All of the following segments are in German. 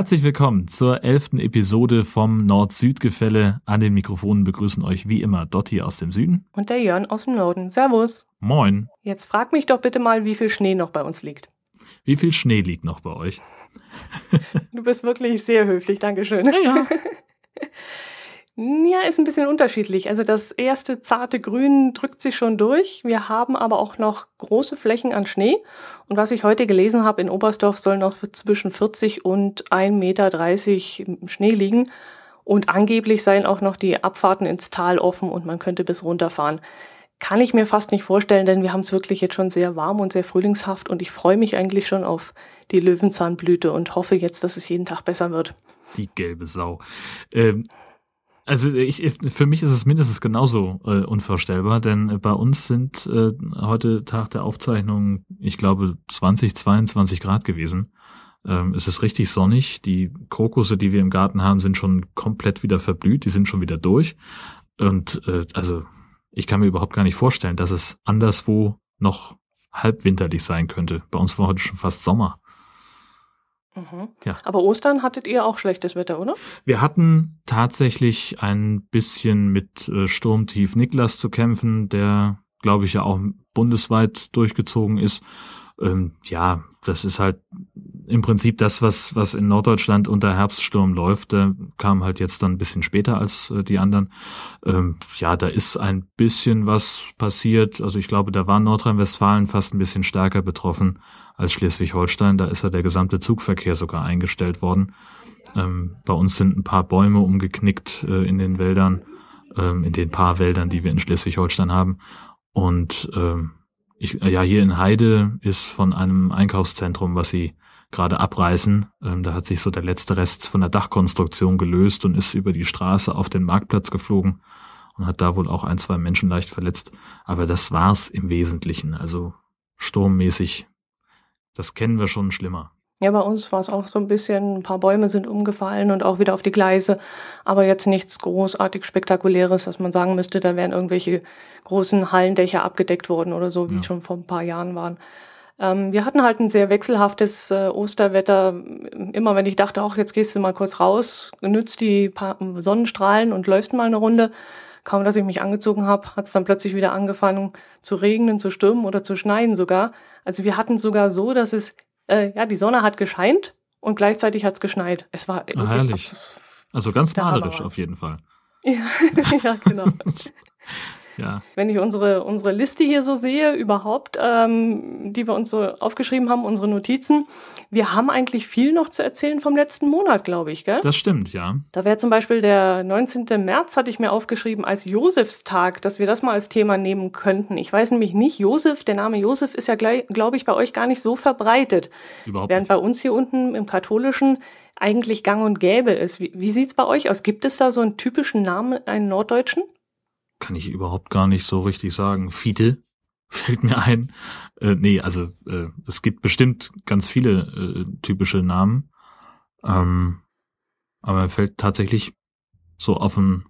Herzlich willkommen zur elften Episode vom Nord-Süd-Gefälle. An den Mikrofonen begrüßen euch wie immer Dotti aus dem Süden. Und der Jörn aus dem Norden. Servus. Moin. Jetzt frag mich doch bitte mal, wie viel Schnee noch bei uns liegt. Wie viel Schnee liegt noch bei euch? Du bist wirklich sehr höflich, Dankeschön. Ja, ja. Ja, ist ein bisschen unterschiedlich. Also das erste zarte Grün drückt sich schon durch. Wir haben aber auch noch große Flächen an Schnee. Und was ich heute gelesen habe, in Oberstdorf soll noch zwischen 40 und 1,30 Meter Schnee liegen. Und angeblich seien auch noch die Abfahrten ins Tal offen und man könnte bis runterfahren. Kann ich mir fast nicht vorstellen, denn wir haben es wirklich jetzt schon sehr warm und sehr frühlingshaft und ich freue mich eigentlich schon auf die Löwenzahnblüte und hoffe jetzt, dass es jeden Tag besser wird. Die gelbe Sau. Ähm, also ich, für mich ist es mindestens genauso äh, unvorstellbar, denn bei uns sind äh, heute Tag der Aufzeichnung, ich glaube, 20, 22 Grad gewesen. Ähm, es ist richtig sonnig. Die Krokusse, die wir im Garten haben, sind schon komplett wieder verblüht. Die sind schon wieder durch. Und äh, also ich kann mir überhaupt gar nicht vorstellen, dass es anderswo noch halbwinterlich sein könnte. Bei uns war heute schon fast Sommer. Mhm. Ja. Aber Ostern hattet ihr auch schlechtes Wetter, oder? Wir hatten tatsächlich ein bisschen mit äh, Sturmtief Niklas zu kämpfen, der, glaube ich, ja auch bundesweit durchgezogen ist. Ähm, ja, das ist halt im Prinzip das, was, was in Norddeutschland unter Herbststurm läuft. Der kam halt jetzt dann ein bisschen später als äh, die anderen. Ähm, ja, da ist ein bisschen was passiert. Also ich glaube, da war Nordrhein-Westfalen fast ein bisschen stärker betroffen als Schleswig-Holstein. Da ist ja der gesamte Zugverkehr sogar eingestellt worden. Ähm, bei uns sind ein paar Bäume umgeknickt äh, in den Wäldern, ähm, in den paar Wäldern, die wir in Schleswig-Holstein haben. Und ähm, ich, ja, hier in Heide ist von einem Einkaufszentrum, was sie gerade abreißen. Ähm, da hat sich so der letzte Rest von der Dachkonstruktion gelöst und ist über die Straße auf den Marktplatz geflogen und hat da wohl auch ein, zwei Menschen leicht verletzt. Aber das war's im Wesentlichen. Also sturmmäßig das kennen wir schon schlimmer. Ja, bei uns war es auch so ein bisschen, ein paar Bäume sind umgefallen und auch wieder auf die Gleise, aber jetzt nichts großartig Spektakuläres, dass man sagen müsste, da wären irgendwelche großen Hallendächer abgedeckt worden oder so, wie ja. schon vor ein paar Jahren waren. Ähm, wir hatten halt ein sehr wechselhaftes äh, Osterwetter. Immer wenn ich dachte, ach, jetzt gehst du mal kurz raus, nützt die paar Sonnenstrahlen und läufst mal eine Runde. Kaum, dass ich mich angezogen habe, hat es dann plötzlich wieder angefangen zu regnen, zu stürmen oder zu schneien sogar. Also wir hatten sogar so, dass es, äh, ja, die Sonne hat gescheint und gleichzeitig hat es geschneit. Es war ah, herrlich. Also ganz malerisch auf jeden Fall. Ja, ja genau. Ja. Wenn ich unsere, unsere Liste hier so sehe, überhaupt, ähm, die wir uns so aufgeschrieben haben, unsere Notizen, wir haben eigentlich viel noch zu erzählen vom letzten Monat, glaube ich, gell? Das stimmt, ja. Da wäre zum Beispiel der 19. März, hatte ich mir aufgeschrieben, als Josefstag, dass wir das mal als Thema nehmen könnten. Ich weiß nämlich nicht, Josef, der Name Josef ist ja, glaube ich, bei euch gar nicht so verbreitet. Überhaupt Während nicht. bei uns hier unten im Katholischen eigentlich gang und gäbe ist. Wie, wie sieht es bei euch aus? Gibt es da so einen typischen Namen, einen norddeutschen? Kann ich überhaupt gar nicht so richtig sagen. Fiete fällt mir ein. Äh, nee, also äh, es gibt bestimmt ganz viele äh, typische Namen. Ähm, aber mir fällt tatsächlich so auf den,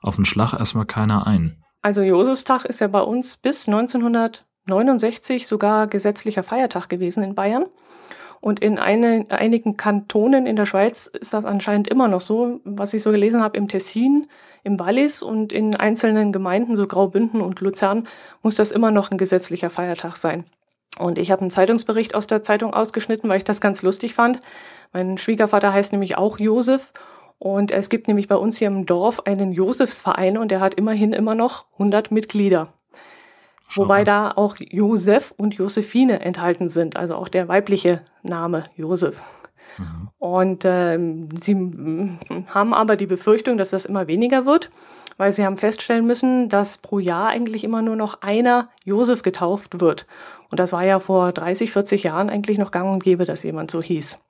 auf den Schlag erstmal keiner ein. Also Josefstag ist ja bei uns bis 1969 sogar gesetzlicher Feiertag gewesen in Bayern. Und in eine, einigen Kantonen in der Schweiz ist das anscheinend immer noch so. Was ich so gelesen habe, im Tessin, im Wallis und in einzelnen Gemeinden, so Graubünden und Luzern, muss das immer noch ein gesetzlicher Feiertag sein. Und ich habe einen Zeitungsbericht aus der Zeitung ausgeschnitten, weil ich das ganz lustig fand. Mein Schwiegervater heißt nämlich auch Josef. Und es gibt nämlich bei uns hier im Dorf einen Josefsverein und der hat immerhin immer noch 100 Mitglieder. Wobei da auch Josef und Josephine enthalten sind, also auch der weibliche Name Josef. Mhm. Und ähm, sie haben aber die Befürchtung, dass das immer weniger wird, weil sie haben feststellen müssen, dass pro Jahr eigentlich immer nur noch einer Josef getauft wird. Und das war ja vor 30, 40 Jahren eigentlich noch gang und gäbe, dass jemand so hieß.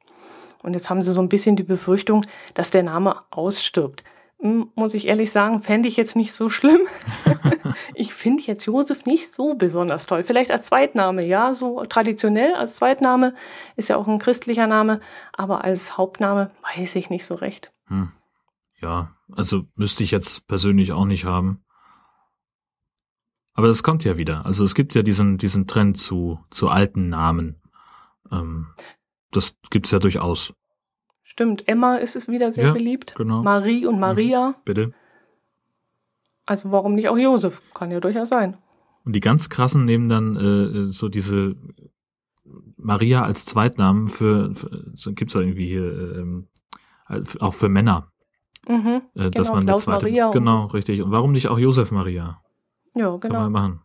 Und jetzt haben sie so ein bisschen die Befürchtung, dass der Name ausstirbt muss ich ehrlich sagen, fände ich jetzt nicht so schlimm. ich finde jetzt Josef nicht so besonders toll. Vielleicht als Zweitname, ja, so traditionell als Zweitname ist ja auch ein christlicher Name, aber als Hauptname weiß ich nicht so recht. Hm. Ja, also müsste ich jetzt persönlich auch nicht haben. Aber das kommt ja wieder. Also es gibt ja diesen, diesen Trend zu, zu alten Namen. Ähm, das gibt's ja durchaus. Stimmt, Emma ist es wieder sehr Ja, beliebt. genau. Marie und Maria. Bitte. Also warum nicht auch Josef? Kann ja durchaus sein. Und die ganz krassen nehmen dann äh, so diese Maria als Zweitnamen für, für so gibt's da irgendwie hier halt auch für Männer, Mhm. äh, dass Genau, man eine Klaus zweite. Maria genau, richtig. Und warum nicht auch Josef Maria? Ja, Kann genau. man machen.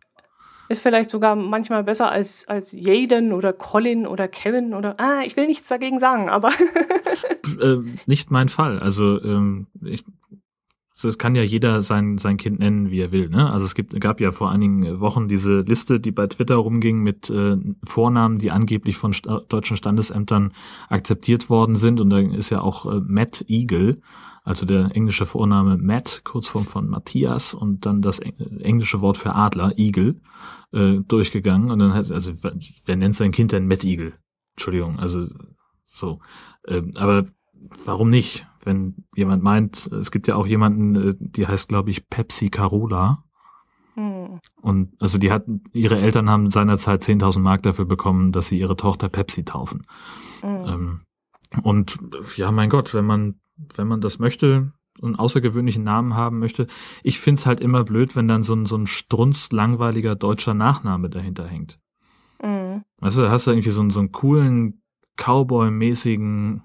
Ist vielleicht sogar manchmal besser als, als Jaden oder Colin oder Kevin oder. Ah, ich will nichts dagegen sagen, aber. äh, nicht mein Fall. Also ähm, ich, das kann ja jeder sein sein Kind nennen, wie er will. Ne? Also es gibt gab ja vor einigen Wochen diese Liste, die bei Twitter rumging mit äh, Vornamen, die angeblich von sta deutschen Standesämtern akzeptiert worden sind. Und da ist ja auch äh, Matt Eagle, also der englische Vorname Matt, Kurzform von Matthias und dann das eng englische Wort für Adler, Eagle, äh, durchgegangen. Und dann heißt also wer nennt sein Kind denn Matt Eagle? Entschuldigung, also so. Ähm, aber warum nicht? Wenn jemand meint, es gibt ja auch jemanden, äh, die heißt, glaube ich, Pepsi Carola. Hm. Und also die hatten, ihre Eltern haben seinerzeit 10.000 Mark dafür bekommen, dass sie ihre Tochter Pepsi taufen. Hm. Ähm, und ja, mein Gott, wenn man, wenn man das möchte, einen außergewöhnlichen Namen haben möchte, ich find's halt immer blöd, wenn dann so ein, so ein strunz langweiliger deutscher Nachname dahinter hängt. Hm. Weißt du, da hast du irgendwie so einen, so einen coolen Cowboy-mäßigen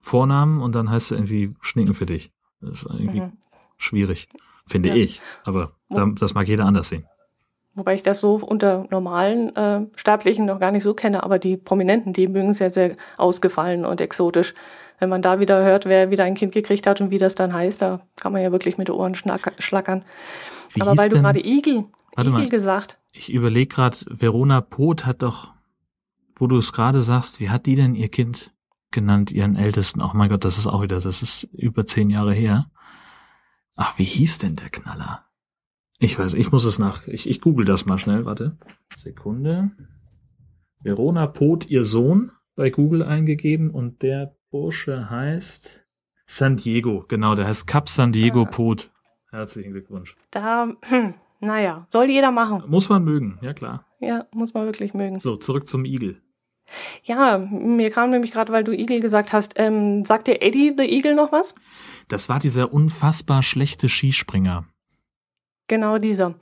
Vornamen und dann heißt du irgendwie Schnicken für dich. Das ist irgendwie Mhm. schwierig, finde Ja. ich. Aber da, das mag jeder anders sehen. Wobei ich das so unter normalen äh, Sterblichen noch gar nicht so kenne, aber die Prominenten, die mögen es ja sehr ausgefallen und exotisch. Wenn man da wieder hört, wer wieder ein Kind gekriegt hat und wie das dann heißt, da kann man ja wirklich mit den Ohren schlackern. Wie aber weil du denn- gerade Igel, Warte Igel mal. gesagt, Ich überlege gerade, Verona Poth hat doch, wo du es gerade sagst, wie hat die denn ihr Kind genannt, ihren Ältesten? Oh mein Gott, das ist auch wieder, das ist über zehn Jahre her. Ach, wie hieß denn der Knaller? Ich weiß, ich muss es nach, ich, ich google das mal schnell, warte. Sekunde. Verona Poth, ihr Sohn, bei Google eingegeben und der Bursche heißt San Diego, genau, der heißt Cap San Diego Ah. Poth. Herzlichen Glückwunsch. da, hm, naja, soll jeder machen. Muss man mögen, ja klar. Ja, muss man wirklich mögen. So, zurück zum Igel. Ja, mir kam nämlich gerade, weil du Igel gesagt hast, ähm, sagt dir Eddie the Eagle noch was? Das war dieser unfassbar schlechte Skispringer. Genau dieser.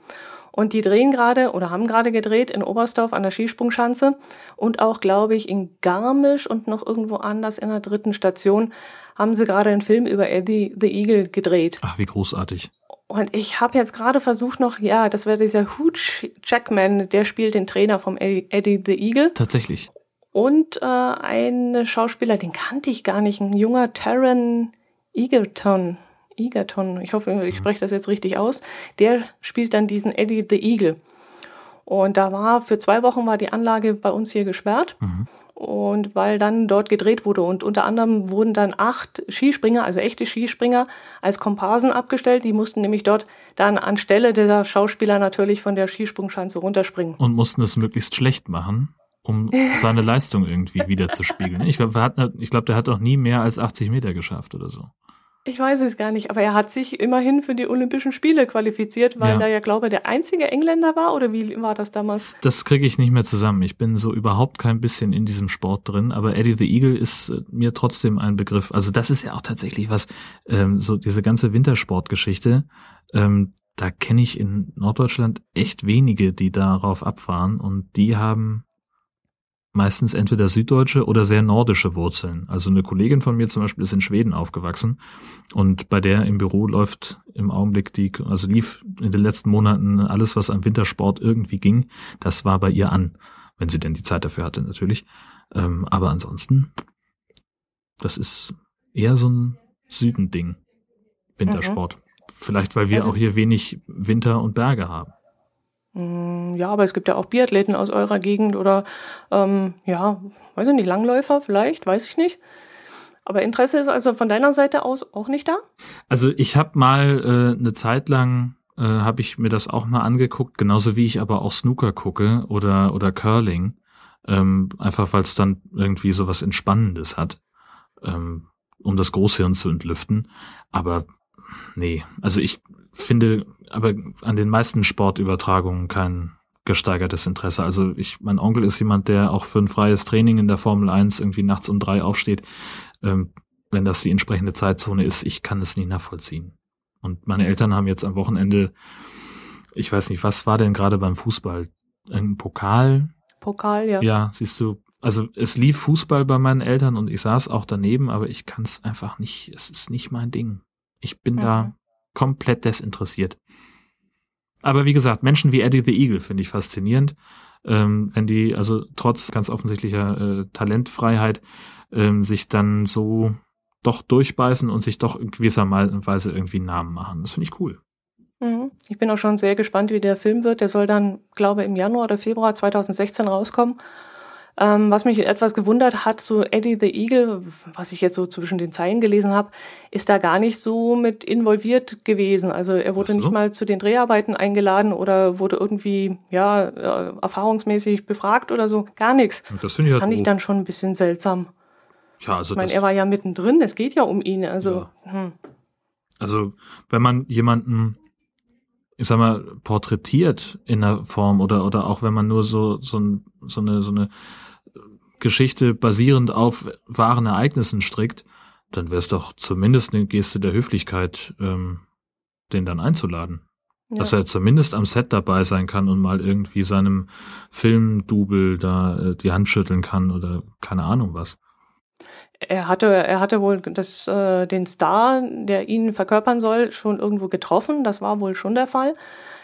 Und die drehen gerade oder haben gerade gedreht in Oberstdorf an der Skisprungschanze und auch, glaube ich, in Garmisch und noch irgendwo anders in der dritten Station haben sie gerade einen Film über Eddie the Eagle gedreht. Ach, wie großartig. Und ich habe jetzt gerade versucht noch, ja, das wäre dieser Hooch Jackman, der spielt den Trainer vom Eddie, the Eagle. Tatsächlich. Und äh, ein Schauspieler, den kannte ich gar nicht, ein junger Taron Egerton. Egerton, ich hoffe, ich spreche das jetzt richtig aus. Der spielt dann diesen Eddie the Eagle. Und da war für zwei Wochen war die Anlage bei uns hier gesperrt. Mhm. Und weil dann dort gedreht wurde und unter anderem wurden dann acht Skispringer, also echte Skispringer, als Komparsen abgestellt. Die mussten nämlich dort dann anstelle dieser Schauspieler natürlich von der Skisprungschanze runterspringen. Und mussten es möglichst schlecht machen, um seine Leistung irgendwie wiederzuspiegeln. Ich glaube, ich glaub, der hat auch nie mehr als 80 Meter geschafft oder so. Ich weiß es gar nicht, aber er hat sich immerhin für die Olympischen Spiele qualifiziert, weil Ja. er ja, glaube ich, der einzige Engländer war, oder wie war das damals? Das kriege ich nicht mehr zusammen. Ich bin so überhaupt kein bisschen in diesem Sport drin, aber Eddie the Eagle ist äh, mir trotzdem ein Begriff. Also das ist ja auch tatsächlich was, ähm, so diese ganze Wintersportgeschichte, ähm, da kenne ich in Norddeutschland echt wenige, die darauf abfahren und die haben meistens entweder süddeutsche oder sehr nordische Wurzeln. Also eine Kollegin von mir zum Beispiel ist in Schweden aufgewachsen und bei der im Büro läuft im Augenblick die, also lief in den letzten Monaten alles, was am Wintersport irgendwie ging, das war bei ihr an, wenn sie denn die Zeit dafür hatte natürlich. Ähm, aber ansonsten, das ist eher so ein Südending, Wintersport. Vielleicht, weil wir Also- auch hier wenig Winter und Berge haben. Hm, Ja, aber es gibt ja auch Biathleten aus eurer Gegend oder, ähm, ja, weiß ich nicht, Langläufer vielleicht, weiß ich nicht. Aber Interesse ist also von deiner Seite aus auch nicht da? Also ich habe mal äh, eine Zeit lang äh, habe ich mir das auch mal angeguckt, genauso wie ich aber auch Snooker gucke oder oder Curling, ähm, einfach weil es dann irgendwie so was Entspannendes hat, ähm, um das Großhirn zu entlüften. Aber nee, also ich finde aber an den meisten Sportübertragungen kein gesteigertes Interesse. Also ich, mein Onkel ist jemand, der auch für ein freies Training in der Formel 1 irgendwie nachts um drei aufsteht. Ähm, wenn das die entsprechende Zeitzone ist, ich kann es nicht nachvollziehen. Und meine Eltern haben jetzt am Wochenende, ich weiß nicht, was war denn gerade beim Fußball? Ein Pokal? Pokal, ja. Ja, siehst du, also es lief Fußball bei meinen Eltern und ich saß auch daneben, aber ich kann es einfach nicht, es ist nicht mein Ding. Ich bin mhm. da komplett desinteressiert. Aber wie gesagt, Menschen wie Eddie the Eagle finde ich faszinierend. Ähm, wenn die, also trotz ganz offensichtlicher äh, Talentfreiheit, ähm, sich dann so doch durchbeißen und sich doch in gewisser Weise irgendwie einen Namen machen. Das finde ich cool. Mhm. Ich bin auch schon sehr gespannt, wie der Film wird. Der soll dann, glaube ich, im Januar oder Februar 2016 rauskommen. Ähm, was mich etwas gewundert hat, so Eddie the Eagle, was ich jetzt so zwischen den Zeilen gelesen habe, ist da gar nicht so mit involviert gewesen. Also er wurde so? nicht mal zu den Dreharbeiten eingeladen oder wurde irgendwie, ja, äh, erfahrungsmäßig befragt oder so. Gar nichts. Das finde ich halt Fand ich dann schon ein bisschen seltsam. Ja, also ich meine, er war ja mittendrin, es geht ja um ihn. Also, ja. hm. also wenn man jemanden ich sag mal, porträtiert in der Form oder, oder auch wenn man nur so, so, ein, so eine, so eine Geschichte basierend auf wahren Ereignissen strickt, dann wäre es doch zumindest eine Geste der Höflichkeit, ähm, den dann einzuladen. Ja. Dass er zumindest am Set dabei sein kann und mal irgendwie seinem Filmdubel da äh, die Hand schütteln kann oder keine Ahnung was. Er hatte, er hatte wohl das, äh, den Star, der ihn verkörpern soll, schon irgendwo getroffen. Das war wohl schon der Fall.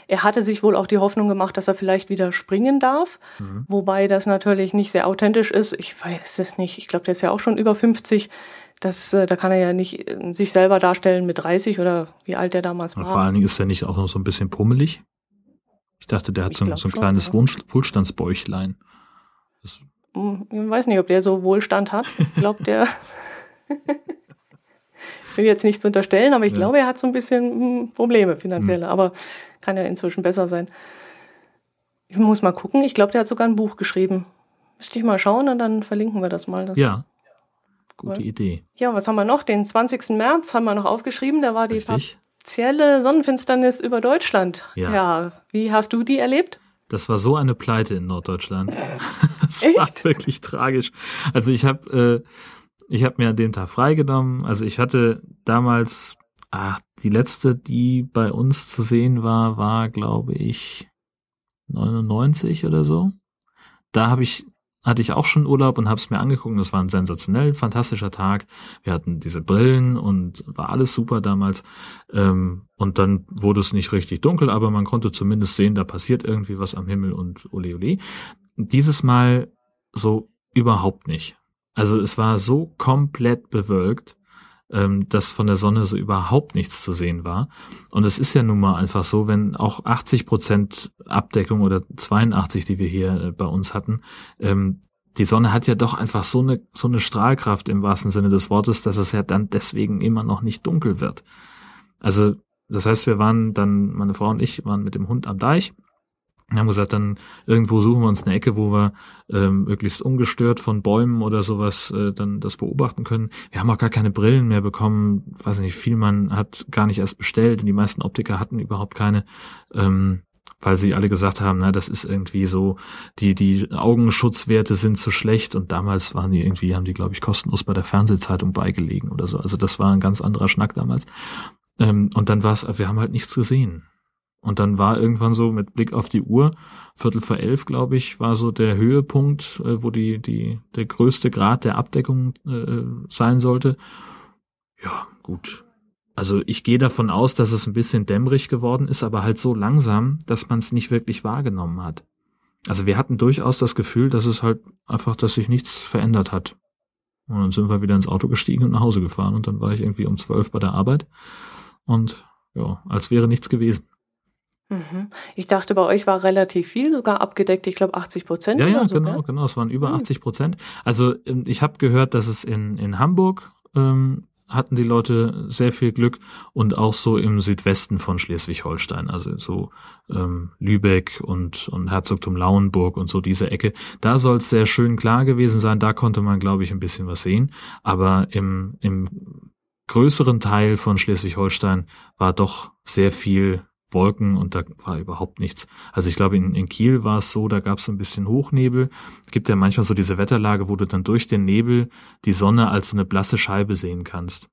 Er hatte sich wohl auch die Hoffnung gemacht, dass er vielleicht wieder springen darf, mhm. wobei das natürlich nicht sehr authentisch ist. Ich weiß es nicht. Ich glaube, der ist ja auch schon über 50. Das, äh, da kann er ja nicht äh, sich selber darstellen mit 30 oder wie alt er damals war. Vor allen Dingen ist er nicht auch noch so ein bisschen pummelig. Ich dachte, der hat ich so, so, ein schon, kleines ja. Wohlstandsbäuchlein. Das hm, ich weiß nicht, ob der so Wohlstand hat. Ich glaube, der. ich will jetzt nichts unterstellen, aber ich ja. glaube, er hat so ein bisschen hm, Probleme finanzielle. Mhm. Aber kann ja inzwischen besser sein. Ich muss mal gucken. Ich glaube, der hat sogar ein Buch geschrieben. Müsste ich mal schauen und dann verlinken wir das mal. Das ja. Gute cool. Idee. Ja, was haben wir noch? Den 20. März haben wir noch aufgeschrieben. Da war die Richtig. partielle Sonnenfinsternis über Deutschland. Ja. ja. Wie hast du die erlebt? Das war so eine Pleite in Norddeutschland. Das Echt? war wirklich tragisch. Also ich habe äh, ich habe mir an dem Tag freigenommen. Also ich hatte damals, ach, die letzte, die bei uns zu sehen war, war glaube ich 99 oder so. Da habe ich hatte ich auch schon Urlaub und habe es mir angeguckt. Das war ein sensationell fantastischer Tag. Wir hatten diese Brillen und war alles super damals. Ähm, und dann wurde es nicht richtig dunkel, aber man konnte zumindest sehen, da passiert irgendwie was am Himmel und ole ole. Dieses Mal so überhaupt nicht. Also es war so komplett bewölkt, ähm, dass von der Sonne so überhaupt nichts zu sehen war. Und es ist ja nun mal einfach so, wenn auch 80 Prozent Abdeckung oder 82, die wir hier äh, bei uns hatten, ähm, die Sonne hat ja doch einfach so eine, so eine Strahlkraft im wahrsten Sinne des Wortes, dass es ja dann deswegen immer noch nicht dunkel wird. Also, das heißt, wir waren dann, meine Frau und ich waren mit dem Hund am Deich wir haben gesagt, dann irgendwo suchen wir uns eine Ecke, wo wir ähm, möglichst ungestört von Bäumen oder sowas äh, dann das beobachten können. Wir haben auch gar keine Brillen mehr bekommen. Weiß nicht, viel man hat gar nicht erst bestellt. Und die meisten Optiker hatten überhaupt keine, ähm, weil sie alle gesagt haben, na, das ist irgendwie so, die die Augenschutzwerte sind zu schlecht. Und damals waren die irgendwie, haben die glaube ich kostenlos bei der Fernsehzeitung beigelegen oder so. Also das war ein ganz anderer Schnack damals. Ähm, und dann war es, wir haben halt nichts gesehen. Und dann war irgendwann so mit Blick auf die Uhr, Viertel vor elf, glaube ich, war so der Höhepunkt, äh, wo die, die, der größte Grad der Abdeckung äh, sein sollte. Ja, gut. Also ich gehe davon aus, dass es ein bisschen dämmerig geworden ist, aber halt so langsam, dass man es nicht wirklich wahrgenommen hat. Also wir hatten durchaus das Gefühl, dass es halt einfach, dass sich nichts verändert hat. Und dann sind wir wieder ins Auto gestiegen und nach Hause gefahren und dann war ich irgendwie um zwölf bei der Arbeit und ja, als wäre nichts gewesen. Mhm. Ich dachte, bei euch war relativ viel sogar abgedeckt. Ich glaube 80 Prozent. Ja, ja, so, genau, gell? genau. Es waren über mhm. 80 Prozent. Also ähm, ich habe gehört, dass es in, in Hamburg ähm, hatten die Leute sehr viel Glück und auch so im Südwesten von Schleswig-Holstein, also so ähm, Lübeck und, und Herzogtum Lauenburg und so diese Ecke. Da soll es sehr schön klar gewesen sein. Da konnte man, glaube ich, ein bisschen was sehen. Aber im, im größeren Teil von Schleswig-Holstein war doch sehr viel Wolken und da war überhaupt nichts. Also ich glaube, in, in Kiel war es so, da gab es ein bisschen Hochnebel. Es gibt ja manchmal so diese Wetterlage, wo du dann durch den Nebel die Sonne als so eine blasse Scheibe sehen kannst.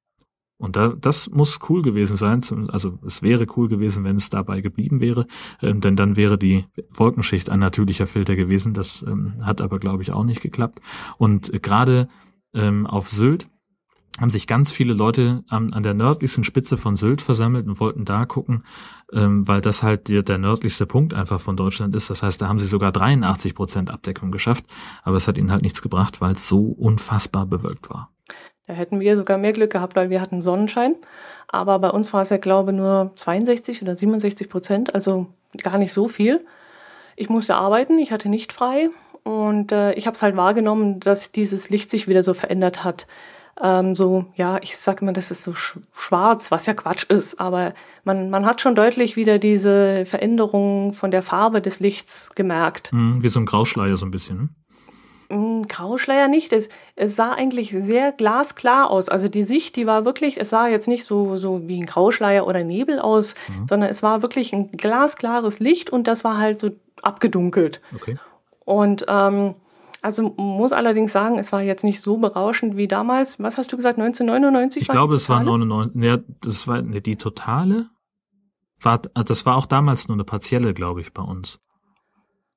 Und da, das muss cool gewesen sein. Also es wäre cool gewesen, wenn es dabei geblieben wäre, ähm, denn dann wäre die Wolkenschicht ein natürlicher Filter gewesen. Das ähm, hat aber, glaube ich, auch nicht geklappt. Und äh, gerade ähm, auf Sylt haben sich ganz viele Leute an, an der nördlichsten Spitze von Sylt versammelt und wollten da gucken, ähm, weil das halt der, der nördlichste Punkt einfach von Deutschland ist. Das heißt, da haben sie sogar 83 Prozent Abdeckung geschafft, aber es hat ihnen halt nichts gebracht, weil es so unfassbar bewölkt war. Da hätten wir sogar mehr Glück gehabt, weil wir hatten Sonnenschein. Aber bei uns war es ja, glaube ich, nur 62 oder 67 Prozent, also gar nicht so viel. Ich musste arbeiten, ich hatte nicht frei und äh, ich habe es halt wahrgenommen, dass dieses Licht sich wieder so verändert hat. Ähm, so, ja, ich sage immer, das ist so sch schwarz, was ja Quatsch ist, aber man, man hat schon deutlich wieder diese Veränderung von der Farbe des Lichts gemerkt. Mhm, wie so ein Grauschleier so ein bisschen. Hm, Grauschleier nicht. Es, es, sah eigentlich sehr glasklar aus. Also die Sicht, die war wirklich, es sah jetzt nicht so, so wie ein Grauschleier oder Nebel aus, mhm. sondern es war wirklich ein glasklares Licht und das war halt so abgedunkelt. Okay. Und ähm, also muss allerdings sagen, es war jetzt nicht so berauschend wie damals. Was hast du gesagt, 1999? Ich glaube, es war 99. Ja, das war ne, die totale. War, das war auch damals nur eine partielle, glaube ich, bei uns.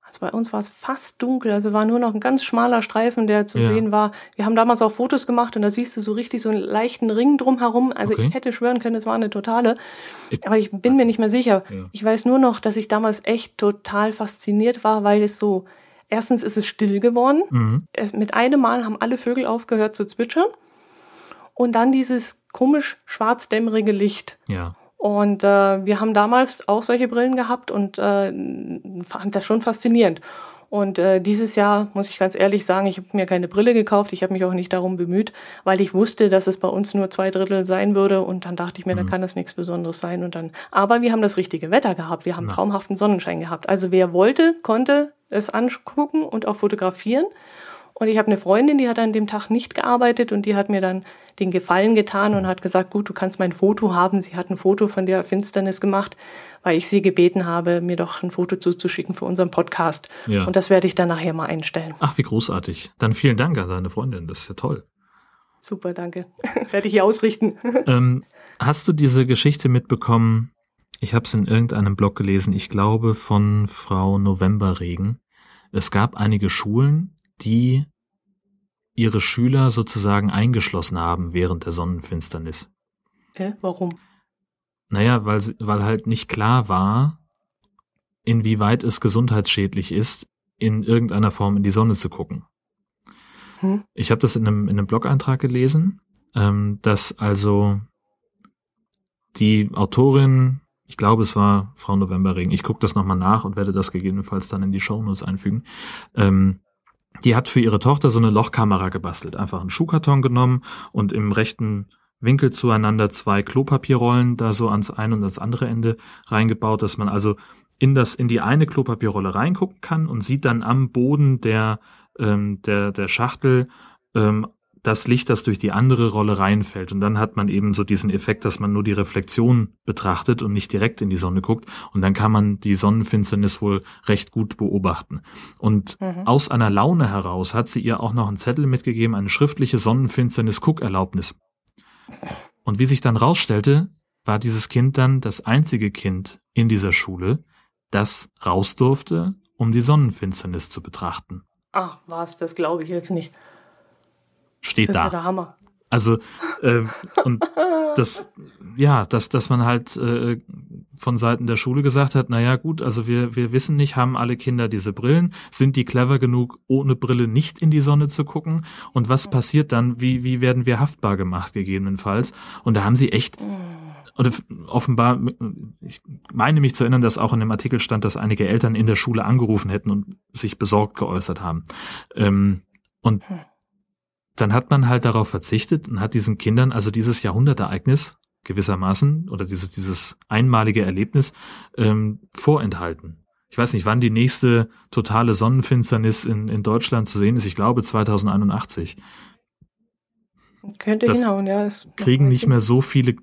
Also bei uns war es fast dunkel, also war nur noch ein ganz schmaler Streifen, der zu ja. sehen war. Wir haben damals auch Fotos gemacht und da siehst du so richtig so einen leichten Ring drumherum. Also okay. ich hätte schwören können, es war eine totale. Aber ich bin mir nicht mehr sicher. Ja. Ich weiß nur noch, dass ich damals echt total fasziniert war, weil es so, erstens ist es still geworden. Mhm. Es, mit einem Mal haben alle Vögel aufgehört zu zwitschern. Und dann dieses komisch schwarzdämmerige Licht. Ja. Und äh, wir haben damals auch solche Brillen gehabt und äh, fand das schon faszinierend. Und äh, dieses Jahr, muss ich ganz ehrlich sagen, ich habe mir keine Brille gekauft. Ich habe mich auch nicht darum bemüht, weil ich wusste, dass es bei uns nur zwei Drittel sein würde. Und dann dachte ich mir, mhm. dann kann das nichts Besonderes sein. Und dann, aber wir haben das richtige Wetter gehabt. Wir haben ja. traumhaften Sonnenschein gehabt. Also wer wollte, konnte es angucken und auch fotografieren. Und ich habe eine Freundin, die hat an dem Tag nicht gearbeitet und die hat mir dann den Gefallen getan und hat gesagt, gut, du kannst mein Foto haben. Sie hat ein Foto von der Finsternis gemacht, weil ich sie gebeten habe, mir doch ein Foto zuzuschicken für unseren Podcast. Ja. Und das werde ich dann nachher mal einstellen. Ach, wie großartig. Dann vielen Dank an deine Freundin. Das ist ja toll. Super, danke. werde ich hier ausrichten. ähm, hast du diese Geschichte mitbekommen? Ich habe es in irgendeinem Blog gelesen, ich glaube von Frau Novemberregen. Es gab einige Schulen, die ihre Schüler sozusagen eingeschlossen haben während der Sonnenfinsternis. Äh, warum? Naja, weil, weil halt nicht klar war, inwieweit es gesundheitsschädlich ist, in irgendeiner Form in die Sonne zu gucken. Hm? Ich habe das in einem, in einem Blog-Eintrag gelesen, ähm, dass also die Autorin, ich glaube es war Frau Novemberregen, ich gucke das nochmal nach und werde das gegebenenfalls dann in die Shownotes einfügen, ähm, die hat für ihre Tochter so eine Lochkamera gebastelt. Einfach einen Schuhkarton genommen und im rechten Winkel zueinander zwei Klopapierrollen da so ans eine und ans andere Ende reingebaut, dass man also in das in die eine Klopapierrolle reingucken kann und sieht dann am Boden der ähm, der der Schachtel ähm, das Licht, das durch die andere Rolle reinfällt. Und dann hat man eben so diesen Effekt, dass man nur die Reflexion betrachtet und nicht direkt in die Sonne guckt. Und dann kann man die Sonnenfinsternis wohl recht gut beobachten. Und mhm. aus einer Laune heraus hat sie ihr auch noch einen Zettel mitgegeben, eine schriftliche Sonnenfinsternis-Guckerlaubnis. Und wie sich dann rausstellte, war dieses Kind dann das einzige Kind in dieser Schule, das raus durfte, um die Sonnenfinsternis zu betrachten. Ach, was, das glaube ich jetzt nicht steht das da. Der Hammer. Also äh, und das, ja, dass dass man halt äh, von Seiten der Schule gesagt hat, naja gut, also wir wir wissen nicht, haben alle Kinder diese Brillen, sind die clever genug, ohne Brille nicht in die Sonne zu gucken und was passiert dann? Wie wie werden wir haftbar gemacht gegebenenfalls? Und da haben sie echt oder offenbar, ich meine mich zu erinnern, dass auch in dem Artikel stand, dass einige Eltern in der Schule angerufen hätten und sich besorgt geäußert haben. Ähm, und hm dann hat man halt darauf verzichtet und hat diesen Kindern also dieses Jahrhundertereignis gewissermaßen oder dieses, dieses einmalige Erlebnis ähm, vorenthalten. Ich weiß nicht, wann die nächste totale Sonnenfinsternis in, in Deutschland zu sehen ist. Ich glaube 2081. Könnte das hinhauen, ja. kriegen nicht mehr so viele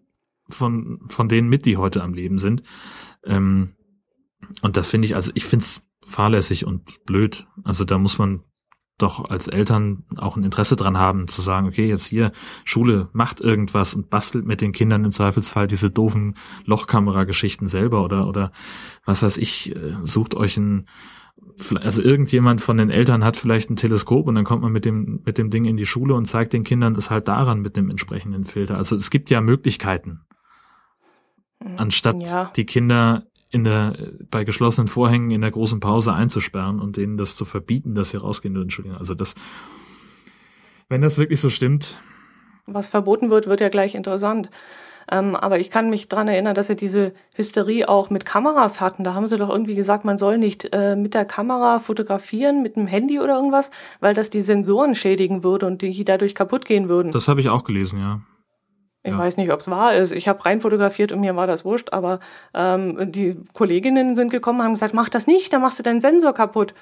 von, von denen mit, die heute am Leben sind. Ähm, und das finde ich, also ich finde es fahrlässig und blöd. Also da muss man doch als Eltern auch ein Interesse dran haben, zu sagen, okay, jetzt hier, Schule macht irgendwas und bastelt mit den Kindern im Zweifelsfall diese doofen Lochkamera-Geschichten selber oder, oder was weiß ich, äh, sucht euch ein, also irgendjemand von den Eltern hat vielleicht ein Teleskop und dann kommt man mit dem, mit dem Ding in die Schule und zeigt den Kindern es halt daran mit dem entsprechenden Filter. Also es gibt ja Möglichkeiten. Mhm. Anstatt ja. die Kinder in der, bei geschlossenen Vorhängen in der großen Pause einzusperren und denen das zu verbieten, dass sie rausgehen würden. Entschuldigung. Also das, wenn das wirklich so stimmt. Was verboten wird, wird ja gleich interessant. Ähm, aber ich kann mich dran erinnern, dass sie diese Hysterie auch mit Kameras hatten. Da haben sie doch irgendwie gesagt, man soll nicht äh, mit der Kamera fotografieren, mit dem Handy oder irgendwas, weil das die Sensoren schädigen würde und die dadurch kaputt gehen würden. Das habe ich auch gelesen, ja. Ich ja. weiß nicht, ob es wahr ist. Ich habe rein fotografiert und mir war das wurscht, aber ähm, die Kolleginnen sind gekommen und haben gesagt, mach das nicht, dann machst du deinen Sensor kaputt.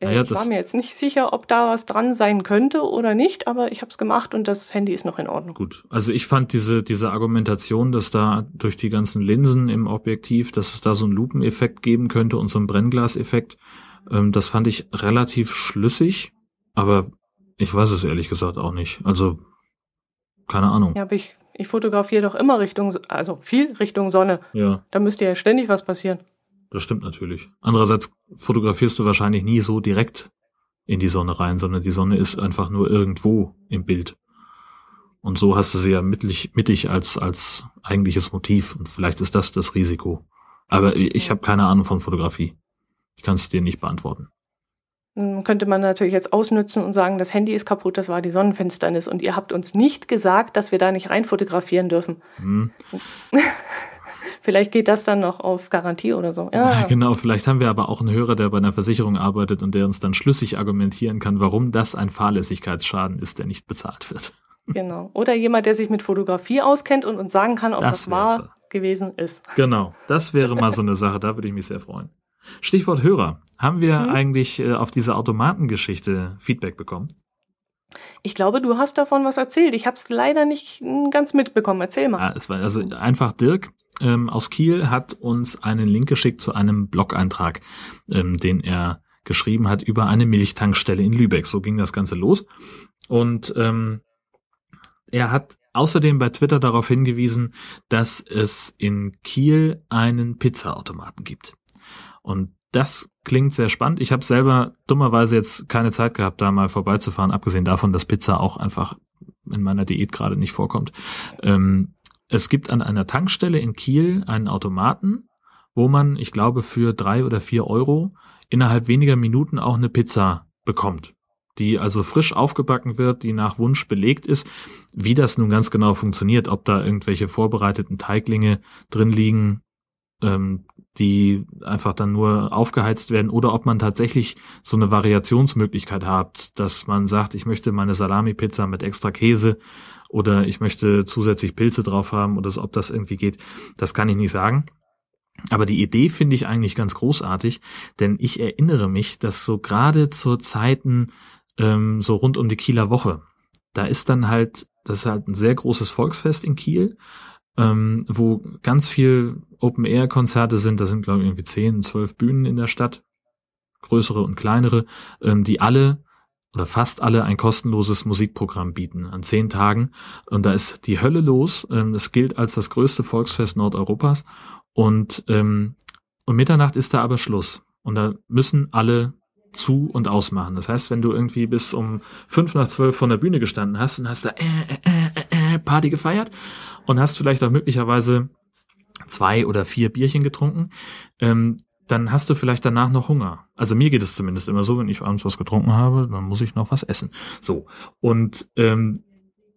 Äh, naja, ich war mir jetzt nicht sicher, ob da was dran sein könnte oder nicht, aber ich habe es gemacht und das Handy ist noch in Ordnung. Gut, also ich fand diese, diese Argumentation, dass da durch die ganzen Linsen im Objektiv, dass es da so einen Lupeneffekt geben könnte und so einen Brennglaseffekt, ähm, das fand ich relativ schlüssig, aber ich weiß es ehrlich gesagt auch nicht. Also keine Ahnung. Ja, aber ich ich fotografiere doch immer Richtung, also viel Richtung Sonne. Ja. Da müsste ja ständig was passieren. Das stimmt natürlich. Andererseits fotografierst du wahrscheinlich nie so direkt in die Sonne rein, sondern die Sonne ist einfach nur irgendwo im Bild. Und so hast du sie ja mittig, mittig als, als eigentliches Motiv. Und vielleicht ist das das Risiko. Aber ich habe keine Ahnung von Fotografie. Ich kann es dir nicht beantworten. Hm, könnte man natürlich jetzt ausnützen und sagen, das Handy ist kaputt, das war die Sonnenfinsternis und ihr habt uns nicht gesagt, dass wir da nicht rein fotografieren dürfen. Hm. vielleicht geht das dann noch auf Garantie oder so. Ja. Genau, vielleicht haben wir aber auch einen Hörer, der bei einer Versicherung arbeitet und der uns dann schlüssig argumentieren kann, warum das ein Fahrlässigkeitsschaden ist, der nicht bezahlt wird. Genau. Oder jemand, der sich mit Fotografie auskennt und uns sagen kann, ob das, das wahr gewesen ist. Genau, das wäre mal so eine Sache, da würde ich mich sehr freuen. Stichwort Hörer. Haben wir mhm. eigentlich äh, auf diese Automatengeschichte Feedback bekommen? Ich glaube, du hast davon was erzählt. Ich habe es leider nicht hm, ganz mitbekommen. Erzähl mal. Ja, es war also einfach Dirk ähm, aus Kiel hat uns einen Link geschickt zu einem Blog-Eintrag, ähm, den er geschrieben hat über eine Milchtankstelle in Lübeck. So ging das Ganze los. Und ähm, er hat außerdem bei Twitter darauf hingewiesen, dass es in Kiel einen Pizzaautomaten gibt. Und das klingt sehr spannend. Ich habe selber dummerweise jetzt keine Zeit gehabt, da mal vorbeizufahren, abgesehen davon, dass Pizza auch einfach in meiner Diät gerade nicht vorkommt. Ähm, es gibt an einer Tankstelle in Kiel einen Automaten, wo man, ich glaube, für drei oder vier Euro innerhalb weniger Minuten auch eine Pizza bekommt, die also frisch aufgebacken wird, die nach Wunsch belegt ist. Wie das nun ganz genau funktioniert, ob da irgendwelche vorbereiteten Teiglinge drin liegen, ähm, die einfach dann nur aufgeheizt werden oder ob man tatsächlich so eine Variationsmöglichkeit hat, dass man sagt, ich möchte meine Salami-Pizza mit extra Käse oder ich möchte zusätzlich Pilze drauf haben oder so, ob das irgendwie geht, das kann ich nicht sagen. Aber die Idee finde ich eigentlich ganz großartig, denn ich erinnere mich, dass so gerade zu Zeiten ähm, so rund um die Kieler Woche, da ist dann halt, das ist halt ein sehr großes Volksfest in Kiel ähm, wo ganz viel Open-Air-Konzerte sind. Da sind, glaube ich, irgendwie zehn, zwölf Bühnen in der Stadt, größere und kleinere, ähm, die alle oder fast alle ein kostenloses Musikprogramm bieten an zehn Tagen. Und da ist die Hölle los. Ähm, es gilt als das größte Volksfest Nordeuropas. Und ähm, um Mitternacht ist da aber Schluss. Und da müssen alle zu und ausmachen. Das heißt, wenn du irgendwie bis um fünf nach zwölf von der Bühne gestanden hast und hast da äh, äh, äh, äh, Party gefeiert und hast vielleicht auch möglicherweise zwei oder vier Bierchen getrunken, ähm, dann hast du vielleicht danach noch Hunger. Also mir geht es zumindest immer so, wenn ich abends was getrunken habe, dann muss ich noch was essen. So. Und ähm,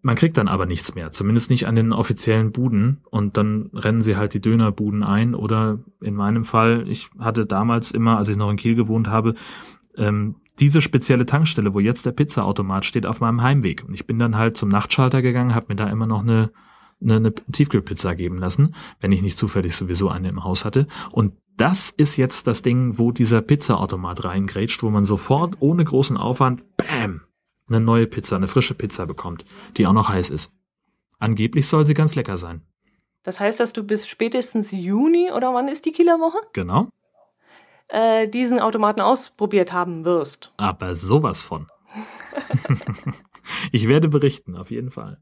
man kriegt dann aber nichts mehr, zumindest nicht an den offiziellen Buden und dann rennen sie halt die Dönerbuden ein oder in meinem Fall, ich hatte damals immer, als ich noch in Kiel gewohnt habe, ähm, diese spezielle Tankstelle, wo jetzt der Pizzaautomat steht, auf meinem Heimweg. Und ich bin dann halt zum Nachtschalter gegangen, habe mir da immer noch eine eine, eine Tiefkühlpizza geben lassen, wenn ich nicht zufällig sowieso eine im Haus hatte. Und das ist jetzt das Ding, wo dieser Pizzaautomat reingrätscht, wo man sofort ohne großen Aufwand, bam, eine neue Pizza, eine frische Pizza bekommt, die auch noch heiß ist. Angeblich soll sie ganz lecker sein. Das heißt, dass du bis spätestens Juni oder wann ist die Kieler Woche? Genau. Äh, diesen Automaten ausprobiert haben wirst. Aber sowas von. ich werde berichten, auf jeden Fall.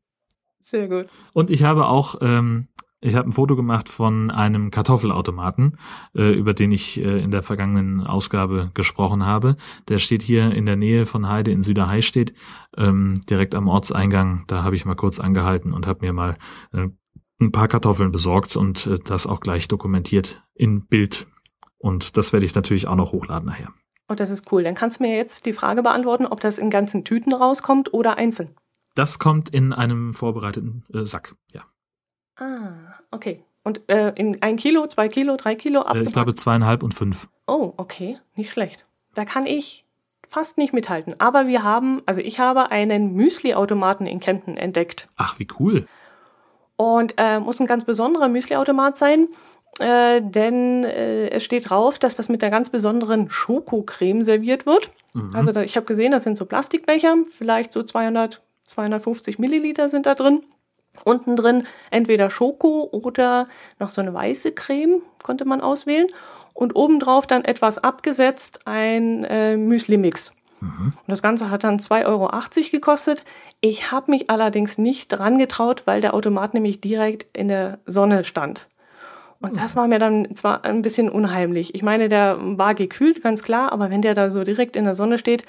Sehr gut. Und ich habe auch, ähm, ich habe ein Foto gemacht von einem Kartoffelautomaten, äh, über den ich äh, in der vergangenen Ausgabe gesprochen habe. Der steht hier in der Nähe von Heide in Süderheistedt, ähm, direkt am Ortseingang. Da habe ich mal kurz angehalten und habe mir mal äh, ein paar Kartoffeln besorgt und äh, das auch gleich dokumentiert in Bild. Und das werde ich natürlich auch noch hochladen nachher. Oh, das ist cool. Dann kannst du mir jetzt die Frage beantworten, ob das in ganzen Tüten rauskommt oder einzeln. Das kommt in einem vorbereiteten äh, Sack, ja. Ah, okay. Und äh, in ein Kilo, zwei Kilo, drei Kilo Äh, ich glaube zweieinhalb und fünf. Oh, okay. Nicht schlecht. Da kann ich fast nicht mithalten. Aber wir haben, also ich habe einen Müsli-Automaten in Kempten entdeckt. Ach, wie cool. Und äh, muss ein ganz besonderer Müsli-Automat sein, äh, denn äh, es steht drauf, dass das mit einer ganz besonderen Schokocreme serviert wird. Mhm. Also da, ich habe gesehen, das sind so Plastikbecher, vielleicht so 200, 250 Milliliter sind da drin. Unten drin entweder Schoko oder noch so eine weiße Creme, konnte man auswählen. Und obendrauf dann etwas abgesetzt, ein äh, Müsli-Mix. Mhm. Und das Ganze hat dann 2,80 Euro gekostet. Ich habe mich allerdings nicht dran getraut, weil der Automat nämlich direkt in der Sonne stand. Und das war mir dann zwar ein bisschen unheimlich. Ich meine, der war gekühlt, ganz klar, aber wenn der da so direkt in der Sonne steht,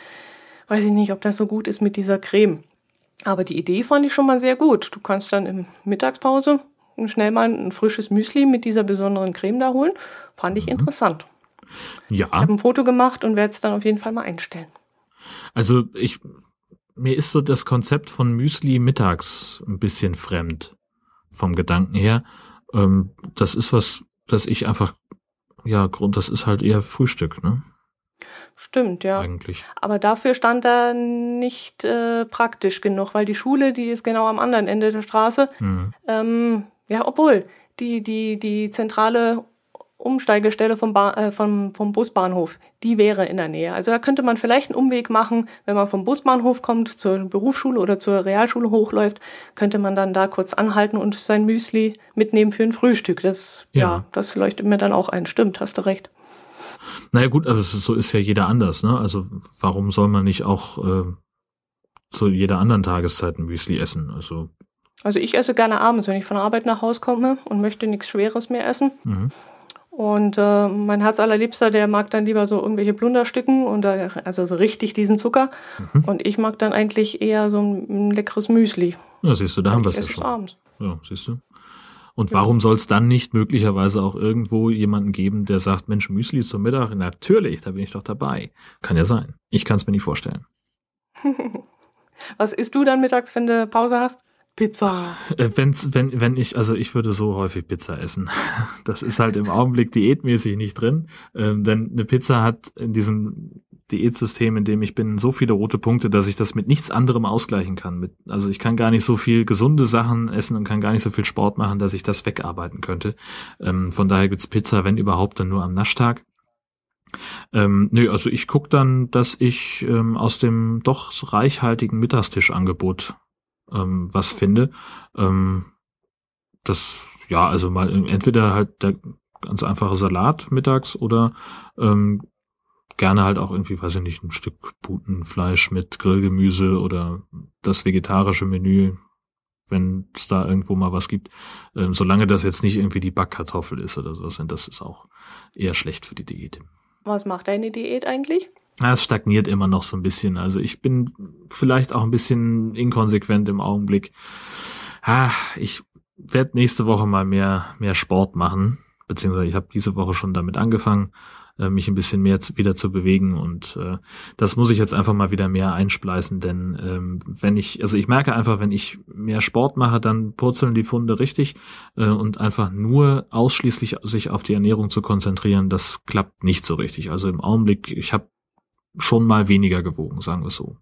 weiß ich nicht, ob das so gut ist mit dieser Creme. Aber die Idee fand ich schon mal sehr gut. Du kannst dann in Mittagspause schnell mal ein frisches Müsli mit dieser besonderen Creme da holen. Fand ich interessant. Ja, Ich habe ein Foto gemacht und werde es dann auf jeden Fall mal einstellen. also ich, mir ist so das Konzept von Müsli mittags ein bisschen fremd vom Gedanken her. Ähm, das ist was, das ich einfach, ja, Grund, das ist halt eher Frühstück, ne? Stimmt, ja. Eigentlich. Aber dafür stand er nicht äh, praktisch genug, weil die Schule, die ist genau am anderen Ende der Straße. Mhm. Ähm, ja, obwohl die, die, die zentrale Umsteigestelle vom, ba äh, vom, vom Busbahnhof, die wäre in der Nähe. Also da könnte man vielleicht einen Umweg machen, wenn man vom Busbahnhof kommt, zur Berufsschule oder zur Realschule hochläuft, könnte man dann da kurz anhalten und sein Müsli mitnehmen für ein Frühstück. Das, ja, Ja. das leuchtet mir dann auch ein. Stimmt, hast du recht. Naja gut, also so ist ja jeder anders, ne? Also warum soll man nicht auch äh, zu jeder anderen Tageszeit ein Müsli essen? Also, Also ich esse gerne abends, wenn ich von der Arbeit nach Hause komme und möchte nichts Schweres mehr essen. mhm. Und äh, mein Herz allerliebster, der mag dann lieber so irgendwelche Plunderstücken und äh, also so richtig diesen Zucker. Mhm. Und ich mag dann eigentlich eher so ein, ein leckeres Müsli. ja, siehst du, da haben wir es ja schon. abends. Ja, siehst du. Und warum soll es dann nicht möglicherweise auch irgendwo jemanden geben, der sagt, Mensch, Müsli zum Mittag? Natürlich, da bin ich doch dabei. Kann ja sein. Ich kann es mir nicht vorstellen. Was isst du dann mittags, wenn du Pause hast? Pizza. Äh, wenn's, wenn, wenn ich, also ich würde so häufig Pizza essen. Das ist halt im Augenblick diätmäßig nicht drin. Ähm, denn eine Pizza hat in diesem Diätsystem, in dem ich bin, so viele rote Punkte, dass ich das mit nichts anderem ausgleichen kann. Mit, also ich kann gar nicht so viel gesunde Sachen essen und kann gar nicht so viel Sport machen, dass ich das wegarbeiten könnte. Ähm, von daher gibt's Pizza, wenn überhaupt, dann nur am Naschtag. Ähm, nö, also ich guck dann, dass ich ähm, aus dem doch reichhaltigen Mittagstischangebot ähm, was finde. Ähm, das, ja, also mal entweder halt der ganz einfache Salat mittags oder ähm, gerne halt auch irgendwie, weiß ich nicht, ein Stück Putenfleisch mit Grillgemüse oder das vegetarische Menü, wenn es da irgendwo mal was gibt. Ähm, solange das jetzt nicht irgendwie die Backkartoffel ist oder sowas, denn das ist auch eher schlecht für die Diät. Was macht deine Diät eigentlich? Ja, Es stagniert immer noch so ein bisschen. Also ich bin vielleicht auch ein bisschen inkonsequent im Augenblick. Ah, ich werde nächste Woche mal mehr, mehr Sport machen. Beziehungsweise ich habe diese Woche schon damit angefangen, äh, mich ein bisschen mehr zu, wieder zu bewegen. Und äh, das muss ich jetzt einfach mal wieder mehr einspleißen. Denn ähm, wenn ich, also ich merke einfach, wenn ich mehr Sport mache, dann purzeln die Funde richtig. Äh, und einfach nur ausschließlich sich auf die Ernährung zu konzentrieren, das klappt nicht so richtig. Also im Augenblick, ich habe schon mal weniger gewogen, sagen wir so,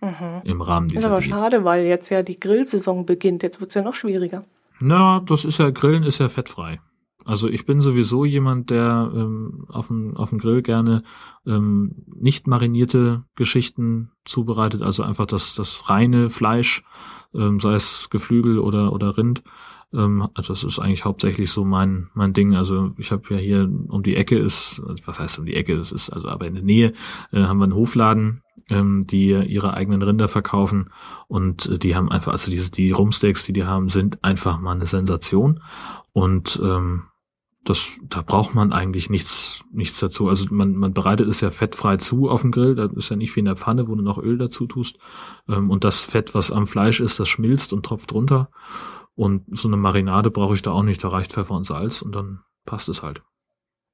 Mhm. im Rahmen Ist dieser aber Diät. schade, weil jetzt ja die Grillsaison beginnt. Jetzt wird's ja noch schwieriger. Na, das ist ja, Grillen ist ja fettfrei. Also ich bin sowieso jemand, der ähm, auf dem auf dem Grill gerne ähm, nicht marinierte Geschichten zubereitet, also einfach das das reine Fleisch, ähm, sei es Geflügel oder oder Rind, Ähm, also das ist eigentlich hauptsächlich so mein mein Ding. Also ich habe ja hier um die Ecke ist, was heißt um die Ecke? Das ist also aber in der Nähe äh, haben wir einen Hofladen, ähm, die ihre eigenen Rinder verkaufen und äh, die haben einfach also diese die Rumsteaks, die die haben, sind einfach mal eine Sensation und ähm, das, da braucht man eigentlich nichts, nichts dazu. Also man, man bereitet es ja fettfrei zu auf dem Grill. Da ist ja nicht wie in der Pfanne, wo du noch Öl dazu tust. Ähm, und das Fett, was am Fleisch ist, das schmilzt und tropft runter. Und so eine Marinade brauche ich da auch nicht. Da reicht Pfeffer und Salz und dann passt es halt.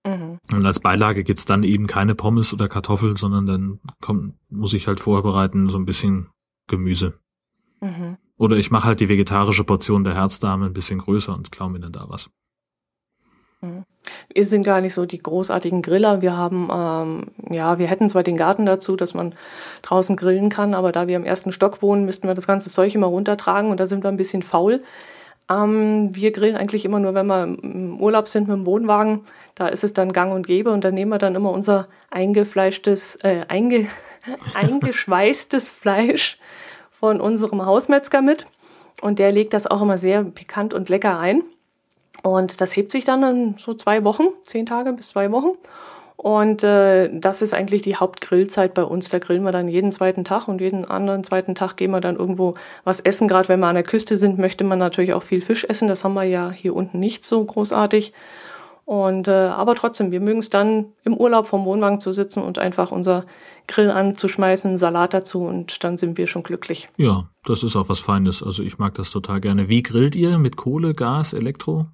Mhm. Und als Beilage gibt's dann eben keine Pommes oder Kartoffel, sondern dann kommt, muss ich halt vorbereiten, so ein bisschen Gemüse. Mhm. Oder ich mache halt die vegetarische Portion der Herzdame ein bisschen größer und klaue mir dann da was. Wir sind gar nicht so die großartigen Griller. Wir haben, ähm, ja, wir hätten zwar den Garten dazu, dass man draußen grillen kann, aber da wir im ersten Stock wohnen, müssten wir das ganze Zeug immer runtertragen und da sind wir ein bisschen faul. Ähm, wir grillen eigentlich immer nur, wenn wir im Urlaub sind mit dem Wohnwagen. Da ist es dann gang und gäbe und dann nehmen wir dann immer unser eingefleischtes, äh, einge, eingeschweißtes Fleisch von unserem Hausmetzger mit. Und der legt das auch immer sehr pikant und lecker ein. Und das hebt sich dann in so zwei Wochen, zehn Tage bis zwei Wochen. Und äh, das ist eigentlich die Hauptgrillzeit bei uns. Da grillen wir dann jeden zweiten Tag und jeden anderen zweiten Tag gehen wir dann irgendwo was essen. Gerade wenn wir an der Küste sind, möchte man natürlich auch viel Fisch essen. Das haben wir ja hier unten nicht so großartig. Und äh, aber trotzdem, wir mögen es dann im Urlaub vom Wohnwagen zu sitzen und einfach unser Grill anzuschmeißen, Salat dazu und dann sind wir schon glücklich. Ja, das ist auch was Feines. Also ich mag das total gerne. Wie grillt ihr? Mit Kohle, Gas, Elektro?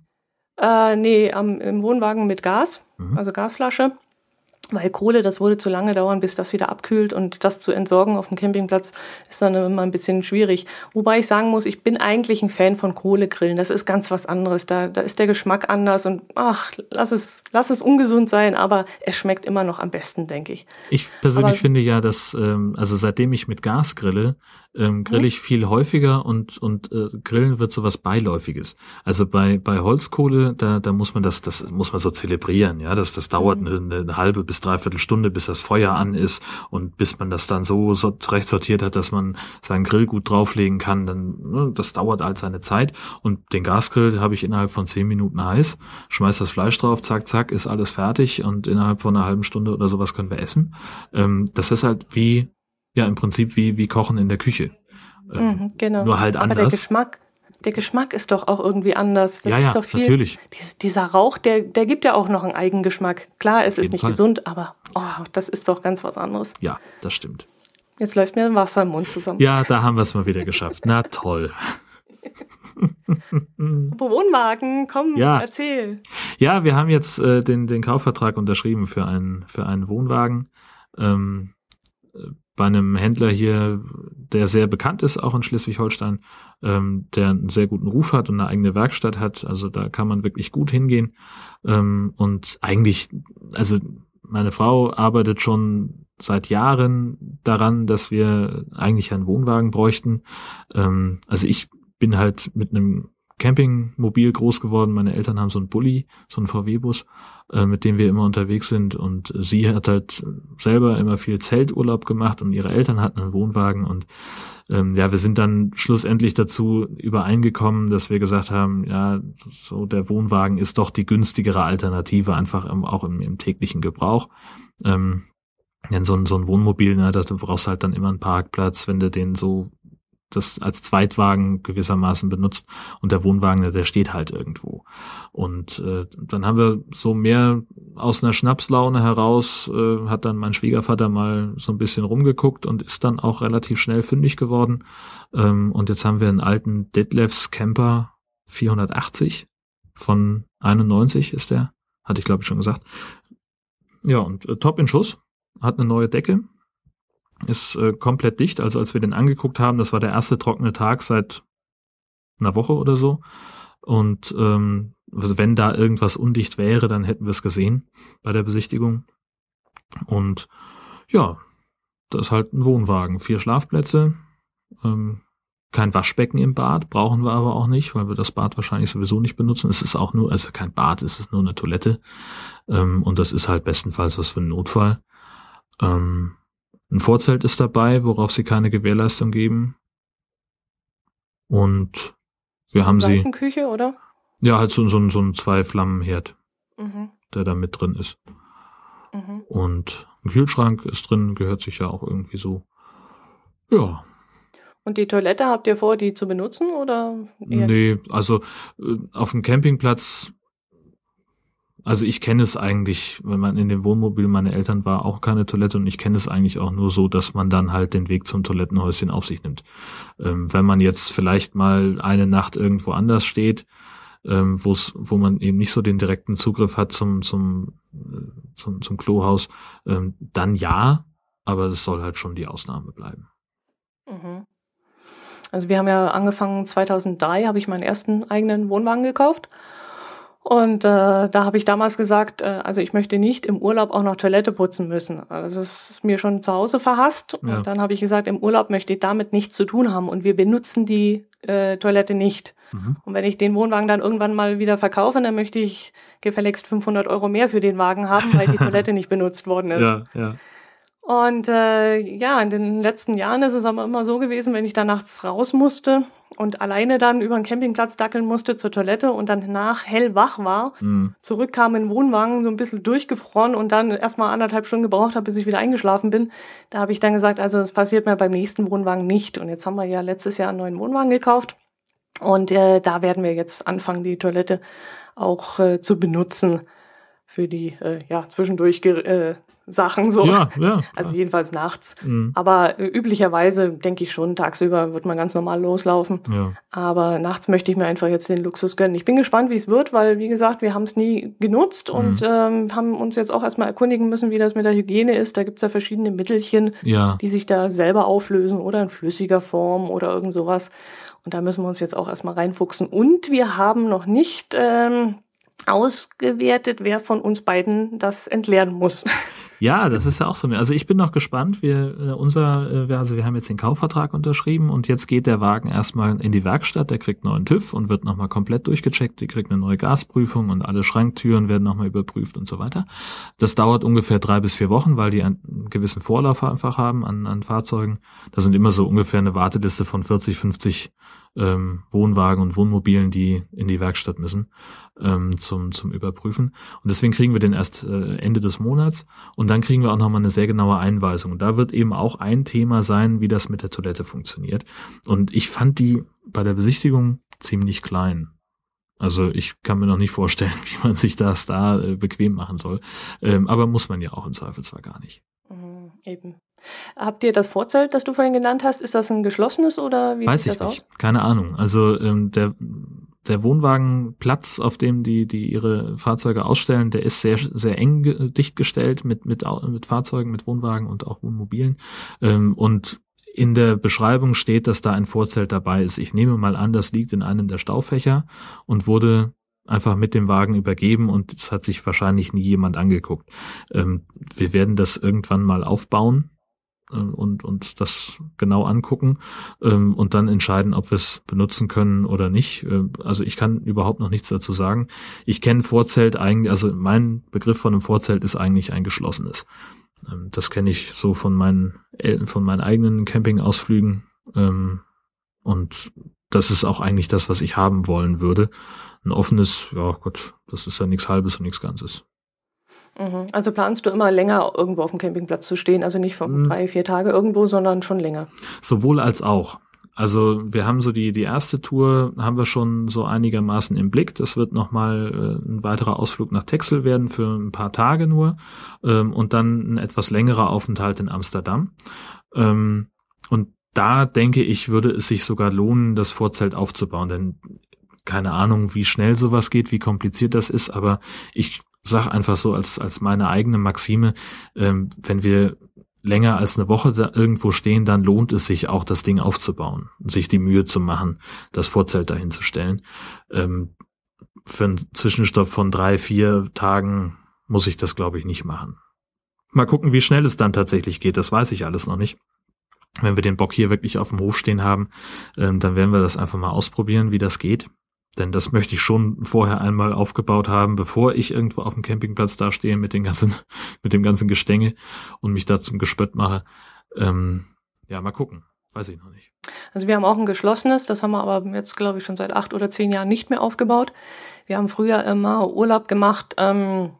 Äh, nee, am, im Wohnwagen mit Gas, mhm. also Gasflasche. Weil Kohle, das würde zu lange dauern, bis das wieder abkühlt und das zu entsorgen auf dem Campingplatz ist dann immer ein bisschen schwierig. Wobei ich sagen muss, ich bin eigentlich ein Fan von Kohlegrillen. Das ist ganz was anderes. Da, da ist der Geschmack anders und ach, lass es, lass es ungesund sein, aber es schmeckt immer noch am besten, denke ich. Ich persönlich aber, finde ja, dass, ähm, also seitdem ich mit Gas grille, ähm, grill mhm. ich viel häufiger und, und äh, Grillen wird so was Beiläufiges. Also bei, bei Holzkohle, da, da muss man das, das muss man so zelebrieren, ja. Das, das dauert mhm. eine, eine halbe bis dreiviertel Stunde, bis das Feuer an ist und bis man das dann so, so recht sortiert hat, dass man seinen Grill gut drauflegen kann, dann, ne, das dauert all seine Zeit. Und den Gasgrill habe ich innerhalb von zehn Minuten heiß, schmeiß das Fleisch drauf, zack, zack, ist alles fertig und innerhalb von einer halben Stunde oder sowas können wir essen. Ähm, das ist halt wie ja im Prinzip wie, wie Kochen in der Küche. Ähm, mhm, genau. Nur halt anders. Aber der Geschmack, der Geschmack ist doch auch irgendwie anders. Das ja, ja, viel, natürlich. dieser Rauch, der, der gibt ja auch noch einen Eigengeschmack. Klar, es ist nicht Fall. gesund, aber oh, das ist doch ganz was anderes. Ja, das stimmt. Jetzt läuft mir Wasser im Mund zusammen. Ja, da haben wir es mal wieder geschafft. Na toll. Wohnwagen, komm, ja. erzähl. Ja, wir haben jetzt äh, den, den Kaufvertrag unterschrieben für einen, für einen Wohnwagen. Ähm, bei einem Händler hier, der sehr bekannt ist, auch in Schleswig-Holstein, ähm, der einen sehr guten Ruf hat und eine eigene Werkstatt hat. Also da kann man wirklich gut hingehen. Ähm, und eigentlich, also meine Frau arbeitet schon seit Jahren daran, dass wir eigentlich einen Wohnwagen bräuchten. Ähm, also ich bin halt mit einem Campingmobil groß geworden. Meine Eltern haben so einen Bulli, so einen VW-Bus, äh, mit dem wir immer unterwegs sind. Und sie hat halt selber immer viel Zelturlaub gemacht und ihre Eltern hatten einen Wohnwagen. Und ähm, ja, wir sind dann schlussendlich dazu übereingekommen, dass wir gesagt haben, ja, so der Wohnwagen ist doch die günstigere Alternative, einfach im, auch im, im täglichen Gebrauch. Ähm, denn so ein, so ein Wohnmobil, ne, du brauchst halt dann immer einen Parkplatz, wenn du den so das als Zweitwagen gewissermaßen benutzt und der Wohnwagen, der steht halt irgendwo. Und äh, dann haben wir so mehr aus einer Schnapslaune heraus, äh, hat dann mein Schwiegervater mal so ein bisschen rumgeguckt und ist dann auch relativ schnell fündig geworden. Ähm, und jetzt haben wir einen alten Detlefs Camper 480 von 91 ist der, hatte ich glaube ich schon gesagt. Ja, und äh, top in Schuss, hat eine neue Decke, ist äh, komplett dicht. Also als wir den angeguckt haben, das war der erste trockene Tag seit einer Woche oder so. Und ähm, also wenn da irgendwas undicht wäre, dann hätten wir es gesehen bei der Besichtigung. Und ja, das ist halt ein Wohnwagen. Vier Schlafplätze, ähm, kein Waschbecken im Bad, brauchen wir aber auch nicht, weil wir das Bad wahrscheinlich sowieso nicht benutzen. Es ist auch nur, also kein Bad, es ist nur eine Toilette. Ähm, und das ist halt bestenfalls was für einen Notfall. Ähm, ein Vorzelt ist dabei, worauf sie keine Gewährleistung geben. Und Wir haben sie. Küche, oder? Ja, halt so, so, so ein Zwei-Flammen-Herd, mhm. der da mit drin ist. Mhm. Und ein Kühlschrank ist drin, gehört sich ja auch irgendwie so. Ja. Und die Toilette habt ihr vor, die zu benutzen oder? Eher? Nee, also äh, auf dem Campingplatz also ich kenne es eigentlich, wenn man in dem Wohnmobil meiner Eltern war, auch keine Toilette und ich kenne es eigentlich auch nur so, dass man dann halt den Weg zum Toilettenhäuschen auf sich nimmt. Ähm, wenn man jetzt vielleicht mal eine Nacht irgendwo anders steht, ähm, wo man eben nicht so den direkten Zugriff hat zum, zum, äh, zum, zum Klohaus, ähm, dann ja, aber es soll halt schon die Ausnahme bleiben. Mhm. Also wir haben ja angefangen 2003, habe ich meinen ersten eigenen Wohnwagen gekauft und äh, da habe ich damals gesagt, äh, also ich möchte nicht im Urlaub auch noch Toilette putzen müssen. Also das ist mir schon zu Hause verhasst. Ja. Und dann habe ich gesagt, im Urlaub möchte ich damit nichts zu tun haben und wir benutzen die äh, Toilette nicht. Mhm. Und wenn ich den Wohnwagen dann irgendwann mal wieder verkaufe, dann möchte ich gefälligst 500 Euro mehr für den Wagen haben, weil die Toilette nicht benutzt worden ist. Ja, ja. Und äh, ja, in den letzten Jahren ist es aber immer so gewesen, wenn ich da nachts raus musste und alleine dann über den Campingplatz dackeln musste zur Toilette und dann nach hellwach war, mhm. zurückkam in den Wohnwagen, so ein bisschen durchgefroren und dann erstmal anderthalb Stunden gebraucht habe, bis ich wieder eingeschlafen bin. Da habe ich dann gesagt, also das passiert mir beim nächsten Wohnwagen nicht. Und jetzt haben wir ja letztes Jahr einen neuen Wohnwagen gekauft und äh, da werden wir jetzt anfangen, die Toilette auch äh, zu benutzen für die äh, ja zwischendurch äh, Sachen so. Ja, ja. Also jedenfalls nachts. Mhm. Aber äh, üblicherweise denke ich schon, tagsüber wird man ganz normal loslaufen. Ja. Aber nachts möchte ich mir einfach jetzt den Luxus gönnen. Ich bin gespannt, wie es wird, weil wie gesagt, wir haben es nie genutzt mhm. und ähm, haben uns jetzt auch erstmal erkundigen müssen, wie das mit der Hygiene ist. Da gibt es ja verschiedene Mittelchen, ja. die sich da selber auflösen oder in flüssiger Form oder irgend sowas. Und da müssen wir uns jetzt auch erstmal reinfuchsen. Und wir haben noch nicht ähm, ausgewertet, wer von uns beiden das entleeren muss. Ja, das ist ja auch so. Also ich bin noch gespannt. Wir, äh, unser, äh, also wir haben jetzt den Kaufvertrag unterschrieben und jetzt geht der Wagen erstmal in die Werkstatt. Der kriegt neuen TÜV und wird nochmal komplett durchgecheckt. Die kriegt eine neue Gasprüfung und alle Schranktüren werden nochmal überprüft und so weiter. Das dauert ungefähr drei bis vier Wochen, weil die einen gewissen Vorlauf einfach haben an, an Fahrzeugen. Da sind immer so ungefähr eine Warteliste von 40, 50 ähm, Wohnwagen und Wohnmobilen, die in die Werkstatt müssen ähm, zum, zum Überprüfen. Und deswegen kriegen wir den erst äh, Ende des Monats und dann kriegen wir auch nochmal eine sehr genaue Einweisung. Und da wird eben auch ein Thema sein, wie das mit der Toilette funktioniert. Und ich fand die bei der Besichtigung ziemlich klein. Also ich kann mir noch nicht vorstellen, wie man sich das da äh, bequem machen soll. Ähm, aber muss man ja auch im Zweifelsfall gar nicht. Mhm, eben. Habt ihr das Vorzelt, das du vorhin genannt hast, ist das ein geschlossenes oder wie Weiß ich das nicht. aus? Keine Ahnung. Also ähm, der der Wohnwagenplatz, auf dem die die ihre Fahrzeuge ausstellen, der ist sehr sehr eng dicht gestellt mit mit mit Fahrzeugen, mit Wohnwagen und auch Wohnmobilen ähm, und in der Beschreibung steht, dass da ein Vorzelt dabei ist. Ich nehme mal an, das liegt in einem der Staufächer und wurde einfach mit dem Wagen übergeben und es hat sich wahrscheinlich nie jemand angeguckt. Ähm, wir werden das irgendwann mal aufbauen und und das genau angucken ähm, und dann entscheiden, ob wir es benutzen können oder nicht. Äh, also ich kann überhaupt noch nichts dazu sagen. Ich kenne Vorzelt eigentlich, also mein Begriff von einem Vorzelt ist eigentlich ein geschlossenes. Ähm, das kenne ich so von meinen von meinen eigenen Campingausflügen ähm, und das ist auch eigentlich das, was ich haben wollen würde. Ein offenes, ja Gott, das ist ja nichts Halbes und nichts Ganzes. Mhm. Also planst du immer länger irgendwo auf dem Campingplatz zu stehen, also nicht von mhm. drei, vier Tage irgendwo, sondern schon länger? Sowohl als auch. Also wir haben so die, die erste Tour haben wir schon so einigermaßen im Blick. Das wird nochmal äh, ein weiterer Ausflug nach Texel werden für ein paar Tage nur ähm, und dann ein etwas längerer Aufenthalt in Amsterdam. Ähm, und da denke ich, würde es sich sogar lohnen, das Vorzelt aufzubauen, denn keine Ahnung, wie schnell sowas geht, wie kompliziert das ist, aber ich sag einfach so als, als meine eigene Maxime, ähm, wenn wir länger als eine Woche da irgendwo stehen, dann lohnt es sich auch, das Ding aufzubauen sich die Mühe zu machen, das Vorzelt dahin zu stellen. Ähm, für einen Zwischenstopp von drei, vier Tagen muss ich das, glaube ich, nicht machen. Mal gucken, wie schnell es dann tatsächlich geht. Das weiß ich alles noch nicht. Wenn wir den Bock hier wirklich auf dem Hof stehen haben, ähm, dann werden wir das einfach mal ausprobieren, wie das geht. Denn das möchte ich schon vorher einmal aufgebaut haben, bevor ich irgendwo auf dem Campingplatz dastehe mit den ganzen, mit dem ganzen Gestänge und mich da zum Gespött mache. Ähm, ja, mal gucken. Weiß ich noch nicht. Also wir haben auch ein geschlossenes, das haben wir aber jetzt, glaube ich, schon seit acht oder zehn Jahren nicht mehr aufgebaut. Wir haben früher immer Urlaub gemacht ähm,